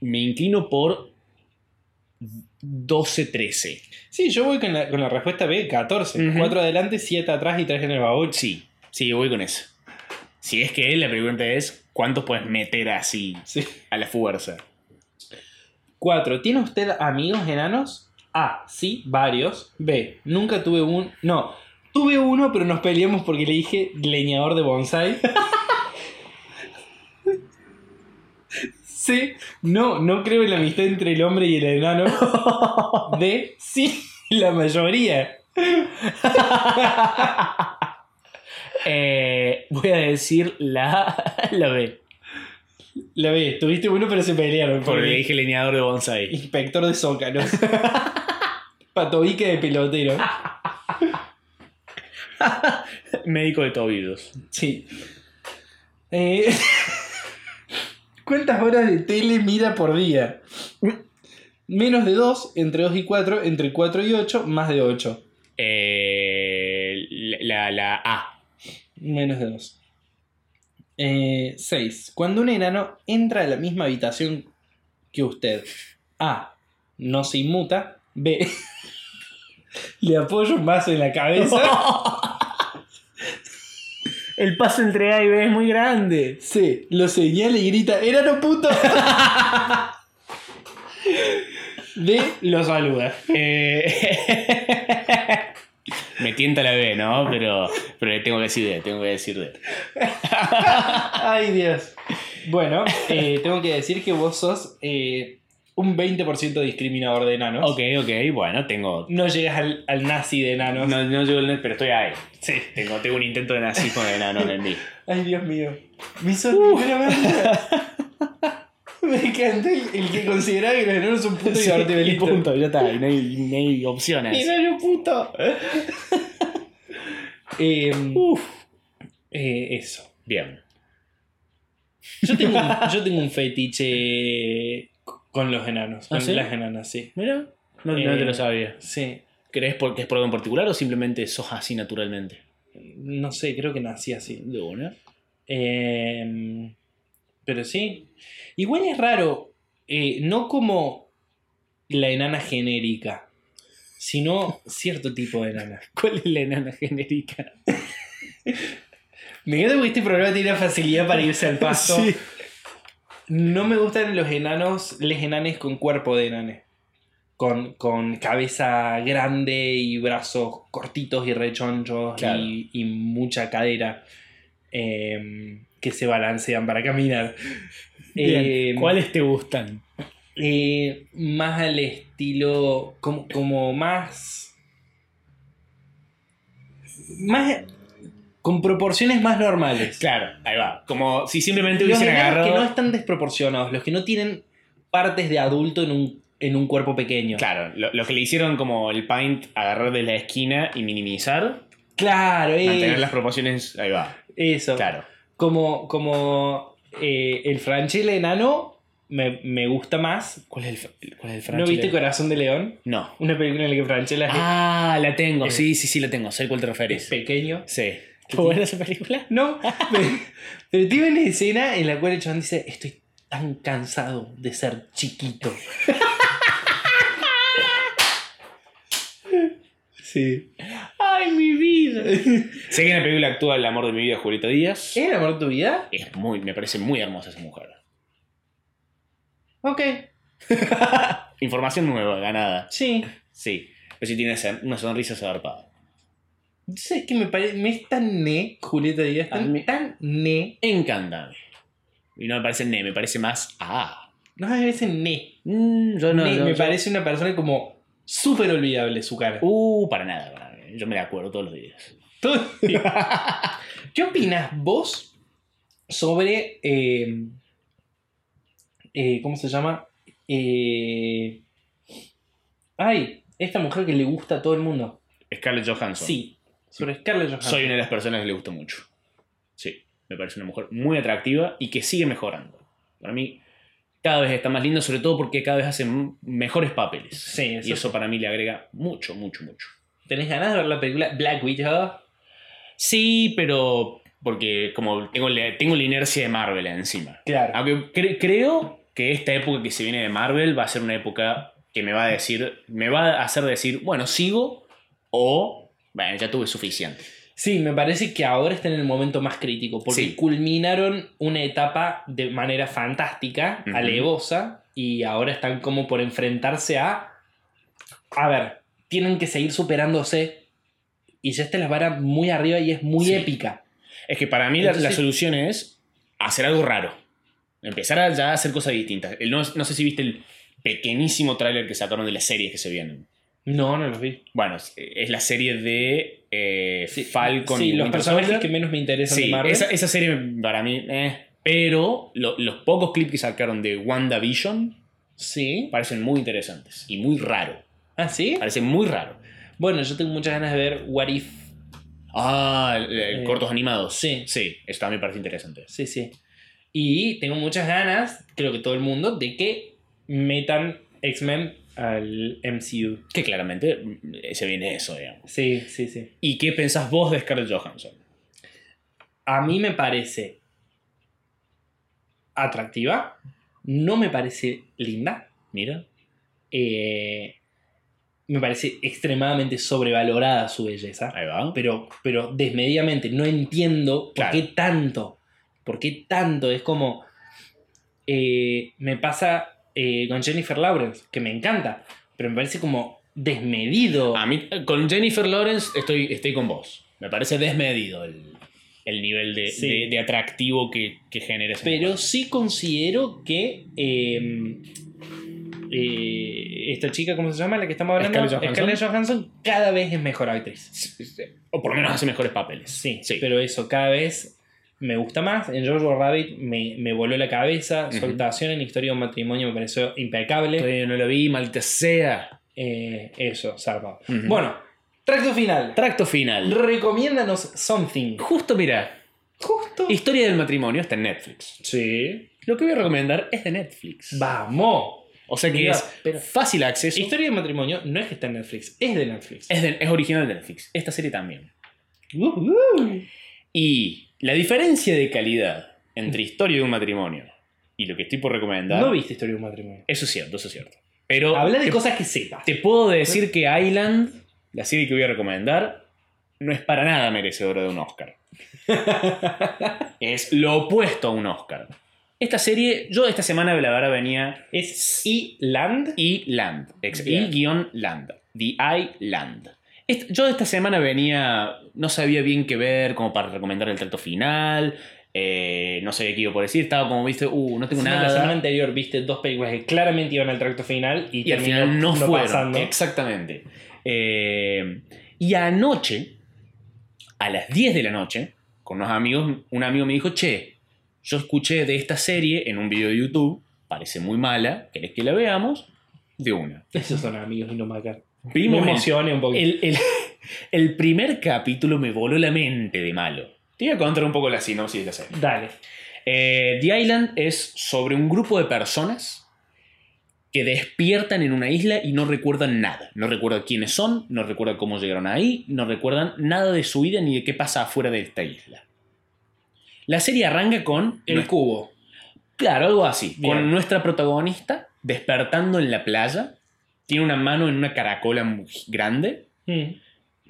Me inclino por 12-13. Sí, yo voy con la, con la respuesta B, 14. Ujú. 4 adelante, 7 atrás y 3 en el baúl. Sí, sí, voy con eso. Si es que la pregunta es cuántos puedes meter así Sí. a la fuerza. 4. ¿Tiene usted amigos enanos? A. Sí, varios. B. Nunca tuve un. No. Tuve uno, pero nos peleamos porque le dije leñador de bonsai. C. No, no creo en la amistad entre el hombre y el enano. D. Sí, la mayoría. Eh, voy a decir la, la B. La B. Tuviste uno, pero se pelearon. Porque porque- dije leñador de bonsai. Inspector de zócalos. Patobique de pelotero. Médico de tobillos. Sí. Eh, ¿Cuántas horas de tele mira por día? Menos de 2, entre 2 y 4, entre 4 y 8, más de 8. Eh, la, la A. Menos de 2. 6. Cuando un enano entra a la misma habitación que usted. A. No se inmuta. B. Le un vaso en la cabeza. El paso entre A y B es muy grande. C. Lo señala y grita: ¡Enano puto! D. Lo saluda. Eh, Me tienta la B, ¿no? Pero, pero le tengo que decir D, tengo que decir D. Ay, Dios. Bueno, eh, tengo que decir que vos sos eh, un 20% discriminador de enanos. Ok, ok, bueno, tengo. No llegas al, al nazi de enanos. No, no llego al net, pero estoy ahí. Sí, tengo, tengo un intento de nazismo de enano en mí. Ay, Dios mío. Mi primera banda. Me encanta el, el que considera que los enanos son putos y Sí, y belito. punto, ya está, y no hay, no hay opciones. Enano puto. Eh, Uf. eh, eso. Bien. Yo tengo, un, yo tengo un fetiche con los enanos. Con ¿Ah, sí? las enanas, sí. Mira, no, no Eh, te lo sabía. Sí. ¿Crees porque es por algo en particular o simplemente sos así naturalmente? No sé, creo que nací así. De una. Eh, pero sí. Igual es raro, eh, no como la enana genérica, sino cierto tipo de enana. ¿Cuál es la enana genérica? Me encanta porque este programa tiene la facilidad para irse al paso. Sí. No me gustan los enanos, les enanes con cuerpo de enane. Con, con cabeza grande y brazos cortitos y rechonchos Claro. y, y mucha cadera eh, que se balancean para caminar. Bien. Eh, ¿Cuáles te gustan? Eh, más al estilo. Como, como más. Más. Con proporciones más normales. Claro, ahí va. Como si simplemente Los hubiesen agarrado. que no están desproporcionados, los que no tienen partes de adulto en un, en un cuerpo pequeño. Claro, lo, lo que le hicieron como el paint, agarrar de la esquina y minimizar, Claro, mantener es- las proporciones. Ahí va. eso. Claro. Como, como eh, el franchel enano me, me gusta más. ¿Cuál es el, cuál es el ¿No viste Corazón de León? No. Una película en la que Franchella es- Ah, la tengo. Eh. Sí, sí, sí, la tengo. Sé cuál te es referís. pequeño. Sí. ¿Qué buena esa película? No, pero, pero tiene una escena en la cual el chabón dice, estoy tan cansado de ser chiquito. Sí. ¡Ay, mi vida! sé que en la película actúa el amor de mi vida, Julieta Díaz. ¿Es el amor de tu vida? Es muy, me parece muy hermosa esa mujer. Ok. Información nueva, ganada. Sí. Sí. Pero sí tiene una sonrisa zarpada. ¿Sabes qué me parece? Me es tan ne, Julieta Díaz, tan, ne. Encántame. Y no me parece ne, me parece más ah. No me parece ne. Mm, yo no, Ne, no, me yo- parece una persona como súper olvidable su cara. Uh, para nada, para nada. Yo me la acuerdo todos los días. Todo- ¿Qué opinas vos sobre. eh, eh, ¿Cómo se llama? Eh, ay, esta mujer que le gusta a todo el mundo. Scarlett Johansson. Sí, sobre Scarlett Johansson. Soy una de las personas que le gusta mucho. Sí, me parece una mujer muy atractiva y que sigue mejorando. Para mí, cada vez está más linda, sobre todo porque cada vez hace mejores papeles. Sí, eso y eso para mí le agrega mucho, mucho, mucho. ¿Tenés ganas de ver la película Black Widow? Sí, pero porque como tengo la, tengo la inercia de Marvel encima. Claro. Aunque cre- creo que esta época que se viene de Marvel va a ser una época que me va a decir, me va a hacer decir, bueno, sigo o, bueno, ya tuve suficiente. Sí, me parece que ahora está en el momento más crítico, porque Sí. culminaron una etapa de manera fantástica, Ujú. alevosa, y ahora están como por enfrentarse a... A ver, tienen que seguir superándose, y ya está la vara muy arriba y es muy Sí. épica. Es que para mí la- la, Entonces- solución es hacer algo raro. Empezar a ya hacer cosas distintas. No, no sé si viste el pequeñísimo tráiler que sacaron de las series que se vienen. No, no los vi. Bueno, es, la serie de eh, Sí, Falcon sí, y los Winter personajes Soldier. que menos me interesan de Sí, Marvel. esa, esa serie para mí, eh, pero lo- los pocos clips que sacaron de WandaVision Sí. parecen muy interesantes y muy raro. ¿Ah, sí? Parece muy raro. Bueno, yo tengo muchas ganas de ver What If. Ah, Eh, cortos animados. sí. Sí, eso también parece interesante. Sí, sí. Y tengo muchas ganas, creo que todo el mundo, de que metan X-Men al MCU. Que claramente mm, se viene eso, digamos. Sí, sí, sí. ¿Y qué pensás vos de Scarlett Johansson? A mí me parece atractiva, no me parece linda, Mira. eh, me parece extremadamente sobrevalorada su belleza. Ahí va. pero, pero desmedidamente. No entiendo Claro. por qué tanto. ¿Por qué tanto? Es como. eh, me pasa eh, con Jennifer Lawrence, que me encanta, pero me parece como desmedido. A mí, con Jennifer Lawrence estoy, estoy con vos. Me parece desmedido el, el nivel de, Sí. de- de atractivo que, que genera Pero sí considero que. eh, eh, esta chica, ¿cómo se llama? La que estamos hablando. Scarlett Johansson. Scarlett Johansson cada vez es mejor actriz. O por lo menos hace mejores papeles. Sí, sí. pero eso cada vez me gusta más. En George Rabbit me, me voló la cabeza. Su Ujú. actuación en Historia de un matrimonio me pareció impecable. Todavía no lo vi, maldita sea. Eh, eso, zarpado. Ujú. Bueno, tracto final. Tracto final. Recomiéndanos something. Justo, mira, Justo. Historia del matrimonio está en Netflix. Sí. Lo que voy a recomendar es de Netflix. Vamos. O sea que Mira, es pero- fácil acceso. Historia de matrimonio no es que está en Netflix, es de Netflix. Es, de- es original de Netflix. Esta serie también. Uh-huh. Y la diferencia de calidad entre Historia de un matrimonio y lo que estoy por recomendar. No viste Historia de un matrimonio. Eso es cierto, eso es cierto. Pero Habla de te, cosas que sepas. te puedo decir que Island, la serie que voy a recomendar, no es para nada merecedora de un Oscar. es lo opuesto a un Oscar. Esta serie, yo esta semana la verdad venía Es E-Land. y Land. ex- Bien. Y-Land. The Island. Yo esta semana venía, no sabía bien qué ver, como para recomendar el trato final. eh, no sabía qué iba por decir. Estaba como, viste, uh, no tengo nada. La semana anterior viste dos películas que claramente iban al tracto final y, y al final no, fueron. pasando. Exactamente. Eh, y anoche, a las 10 de la noche, con unos amigos, un amigo me dijo, che, yo escuché de esta serie en un video de YouTube, parece muy mala, ¿querés que la veamos? De una. Esos son amigos y no macar. Me Vimos el- emocioné un poquito. el, el- el primer capítulo me voló la mente de malo. Te voy a contar un poco la sinopsis de la serie. Dale. Eh, The Island es sobre un grupo de personas que despiertan en una isla y no recuerdan nada. No recuerdan quiénes son, no recuerdan cómo llegaron ahí, no recuerdan nada de su vida ni de qué pasa afuera de esta isla. La serie arranca con El cubo. Claro, algo así. Bien. Con nuestra protagonista despertando en la playa. Tiene una mano en una caracola muy grande. Mm.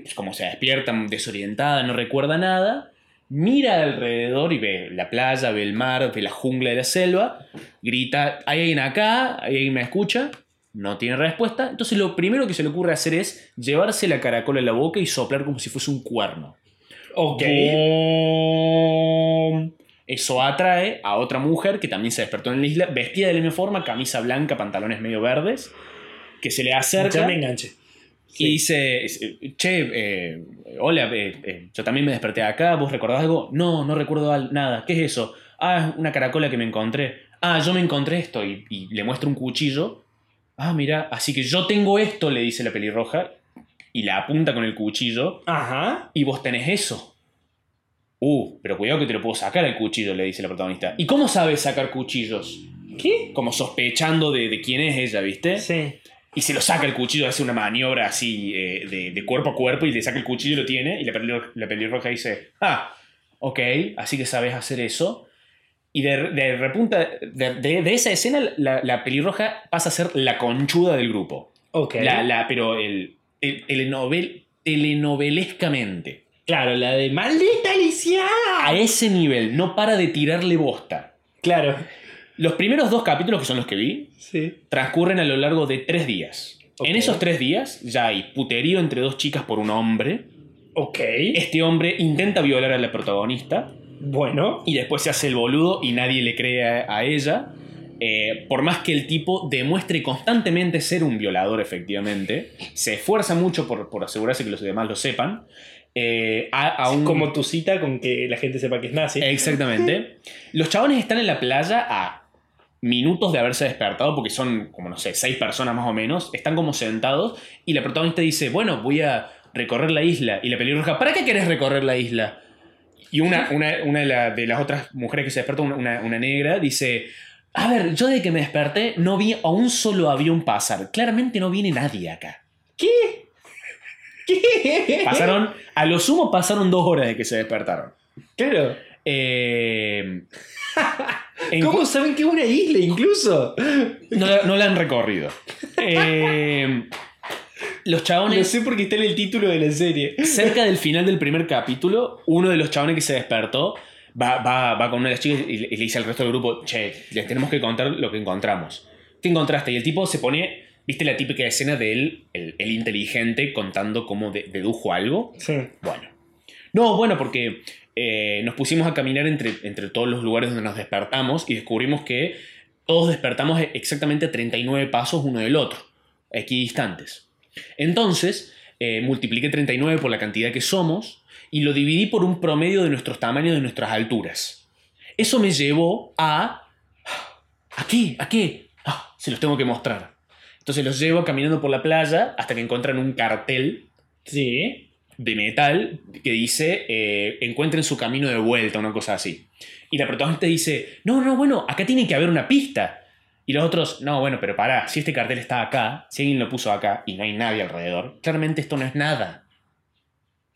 Es como se despierta desorientada, no recuerda nada. Mira alrededor y ve la playa, ve el mar, ve la jungla de la selva. Grita, ¿hay alguien acá? ¿Hay alguien me escucha? No tiene respuesta. Entonces lo primero que se le ocurre hacer es llevarse la caracola en la boca y soplar como si fuese un cuerno. Ok. Eso atrae a otra mujer que también se despertó en la isla, vestida de la misma forma, camisa blanca, pantalones medio verdes, que se le acerca Ya me enganché. y dice, che, eh, hola, eh, eh, yo también me desperté acá, ¿vos recordás algo? No, no recuerdo nada, ¿qué es eso? Ah, es una caracola que me encontré. Ah, yo me encontré esto y, y le muestra un cuchillo. Ah, mira, así que yo tengo esto, le dice la pelirroja, y la apunta con el cuchillo. Ajá. Y vos tenés eso. Uh, pero cuidado que te lo puedo sacar el cuchillo, le dice la protagonista. ¿Y cómo sabes sacar cuchillos? ¿Qué? Como sospechando de, de quién es ella, ¿viste? Sí. Y se lo saca el cuchillo, hace una maniobra así eh, de, de cuerpo a cuerpo y le saca el cuchillo y lo tiene. Y la, pelirro- la pelirroja dice, ah, ok, así que sabes hacer eso. Y de, de repunta, de, de- esa escena, la, la pelirroja pasa a ser la conchuda del grupo. Ok. La, la, pero el, el, telenovel- telenovelescamente. Claro, la de maldita Alicia. A ese nivel, no para de tirarle bosta. Claro. Los primeros dos capítulos, que son los que vi, Sí. transcurren a lo largo de tres días. En esos tres días ya hay puterío entre dos chicas por un hombre. Ok. Este hombre intenta violar a la protagonista Bueno. y después se hace el boludo y nadie le cree a, a ella. Eh, por más que el tipo demuestre constantemente ser un violador, efectivamente, se esfuerza mucho por, por asegurarse que los demás lo sepan. eh, a, a un- Como tu cita con que la gente sepa que es nazi. Exactamente. Los chabones están en la playa a minutos de haberse despertado, porque son como, no sé, seis personas más o menos. Están como sentados y la protagonista dice, bueno, voy a recorrer la isla. Y la pelirroja, ¿para qué querés recorrer la isla? Y una, una, una de, la- de las otras mujeres que se despertó, una, una- una negra, dice: A ver, yo desde que me desperté no vi a un solo avión pasar. Claramente no viene nadie acá. ¿Qué? ¿Qué? Pasaron, a lo sumo pasaron dos horas de que se despertaron. Claro. Eh, ¿Cómo saben que es una isla incluso? no, la- no la han recorrido. Eh, los Lo chabones. sé porque está en el título de la serie. Cerca del final del primer capítulo, uno de los chabones que se despertó va, va, va con una de las chicas y le, y le dice al resto del grupo, che, les tenemos que contar lo que encontramos. ¿Qué encontraste? Y el tipo se pone, ¿viste la típica escena de él, el, el inteligente, contando cómo de- dedujo algo? Sí. Bueno. No, bueno, porque eh, nos pusimos a caminar entre, entre todos los lugares donde nos despertamos y descubrimos que todos despertamos exactamente a 39 pasos uno del otro, equidistantes. Entonces, eh, multipliqué 39 por la cantidad que somos y lo dividí por un promedio de nuestros tamaños, de nuestras alturas. Eso me llevó a... ¿A qué? ¿A qué? Ah, se los tengo que mostrar. Entonces los llevo caminando por la playa hasta que encuentran un cartel Sí. De metal que dice eh, encuentren su camino de vuelta, una cosa así. Y la protagonista dice, no, no, bueno, acá tiene que haber una pista. Y los otros, no, bueno, pero pará, si este cartel está acá, si alguien lo puso acá y no hay nadie alrededor, claramente esto no es nada.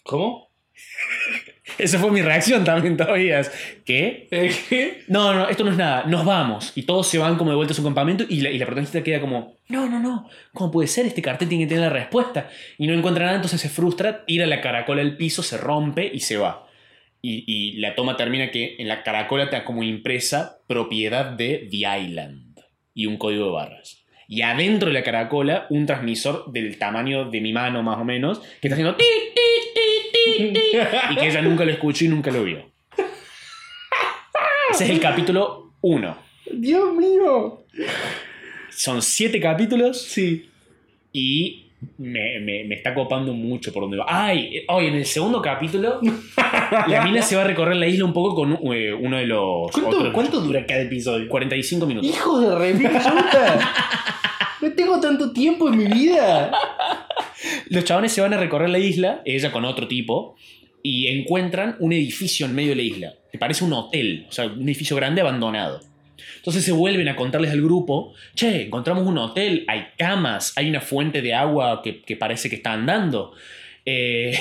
¿Cómo? Esa fue mi reacción también todavía. ¿Qué? ¿Qué? No, no, esto no es nada, nos vamos. Y todos se van como de vuelta a su campamento y la, y la protagonista queda como, no, no, no, ¿cómo puede ser? Este cartel tiene que tener la respuesta. Y no encuentra nada, entonces se frustra, tira la caracola al piso, se rompe y se va. Y, y la toma termina que en la caracola está como impresa propiedad de The Island y un código de barras. Y adentro de la caracola, un transmisor del tamaño de mi mano más o menos, que está haciendo ti, ti, ti, ti, ti, y que ella nunca lo escuchó y nunca lo vio. Ese es el capítulo 1. Dios mío. Son siete capítulos Sí. y me, me- me está copando mucho por donde va. ¡Ay! Hoy en el segundo capítulo, la mina se va a recorrer la isla un poco con eh, uno de los. ¿Cuánto, otros- cuánto dura cada episodio? 45 minutos. ¡Hijo de repichuta! No tengo tanto tiempo en mi vida. Los chabones se van a recorrer la isla, ella con otro tipo, y encuentran un edificio en medio de la isla. Que parece un hotel, o sea, un edificio grande abandonado. Entonces se vuelven a contarles al grupo, che, encontramos un hotel, hay camas, hay una fuente de agua que, que parece que está andando. Eh,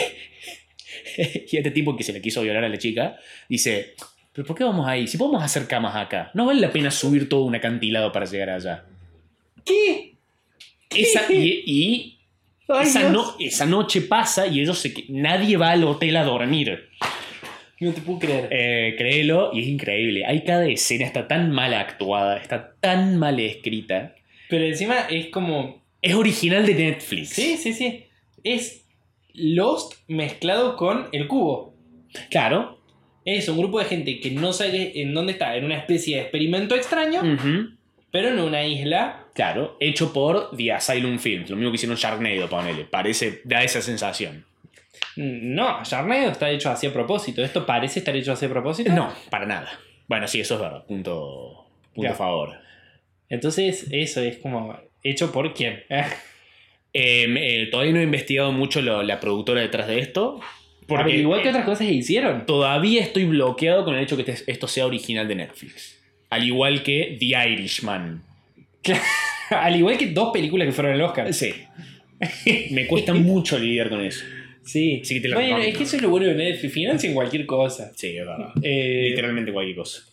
y este tipo que se le quiso violar a la chica dice, pero ¿por qué vamos ahí? Si podemos hacer camas acá, no vale la pena subir todo un acantilado para llegar allá. ¿Qué? Esa, y, y Ay, esa, no- esa noche pasa y ellos se nadie va al hotel a dormir. No te puedo creer. Eh, créelo, y es increíble. Hay cada escena, está tan mal actuada, está tan mal escrita. Pero encima es como. Es original de Netflix. Sí, sí, sí. Es Lost mezclado con el cubo. Claro. Es un grupo de gente que no sabe en dónde está, en una especie de experimento extraño, Ujú. pero en una isla. Claro. Hecho por The Asylum Films. Lo mismo que hicieron Sharknado, ponele. Parece, da esa sensación. No, Sharknado está hecho así a propósito. ¿Esto parece estar hecho así a propósito? No, para nada. Bueno, sí, eso es verdad. Punto, punto a favor. Entonces, eso es como. ¿Hecho por quién? Eh, eh, todavía no he investigado mucho lo- la productora detrás de esto. Porque igual que otras cosas que hicieron. Todavía estoy bloqueado con el hecho que este- esto sea original de Netflix. Al igual que The Irishman. Al igual que dos películas que fueron al Oscar. Sí. Me cuesta mucho lidiar con eso. Sí. Sí que te la bueno, recomiendo. es que eso es lo bueno de Netflix. Financian cualquier cosa. Sí, es verdad. Eh, Literalmente cualquier cosa.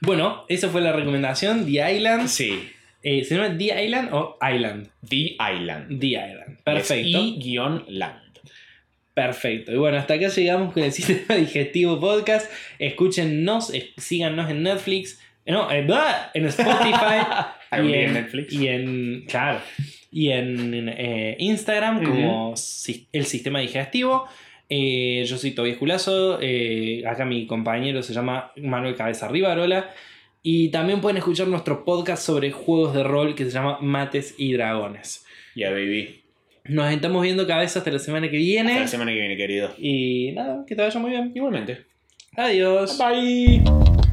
bueno, esa fue la recomendación. The Island. Sí. Eh, ¿Se llama The Island o Island? The Island. The Island. Perfecto. Y-land. Perfecto. Y bueno, hasta acá llegamos con el Sistema Digestivo Podcast. Escúchennos, síganos en Netflix. No, eh, en Spotify. Y, en Netflix. y en. Claro. Y en eh, Instagram como si- el Sistema Digestivo. Eh, yo soy Tobias Culazo. eh, acá mi compañero se llama Manuel Cabeza Rivarola. Y también pueden escuchar nuestro podcast sobre juegos de rol que se llama Mates y Dragones. Ya, baby. Nos estamos viendo cabeza hasta la semana que Hasta viene. la semana que viene, querido. Y nada, que te vaya muy bien. Igualmente. Adiós. Bye.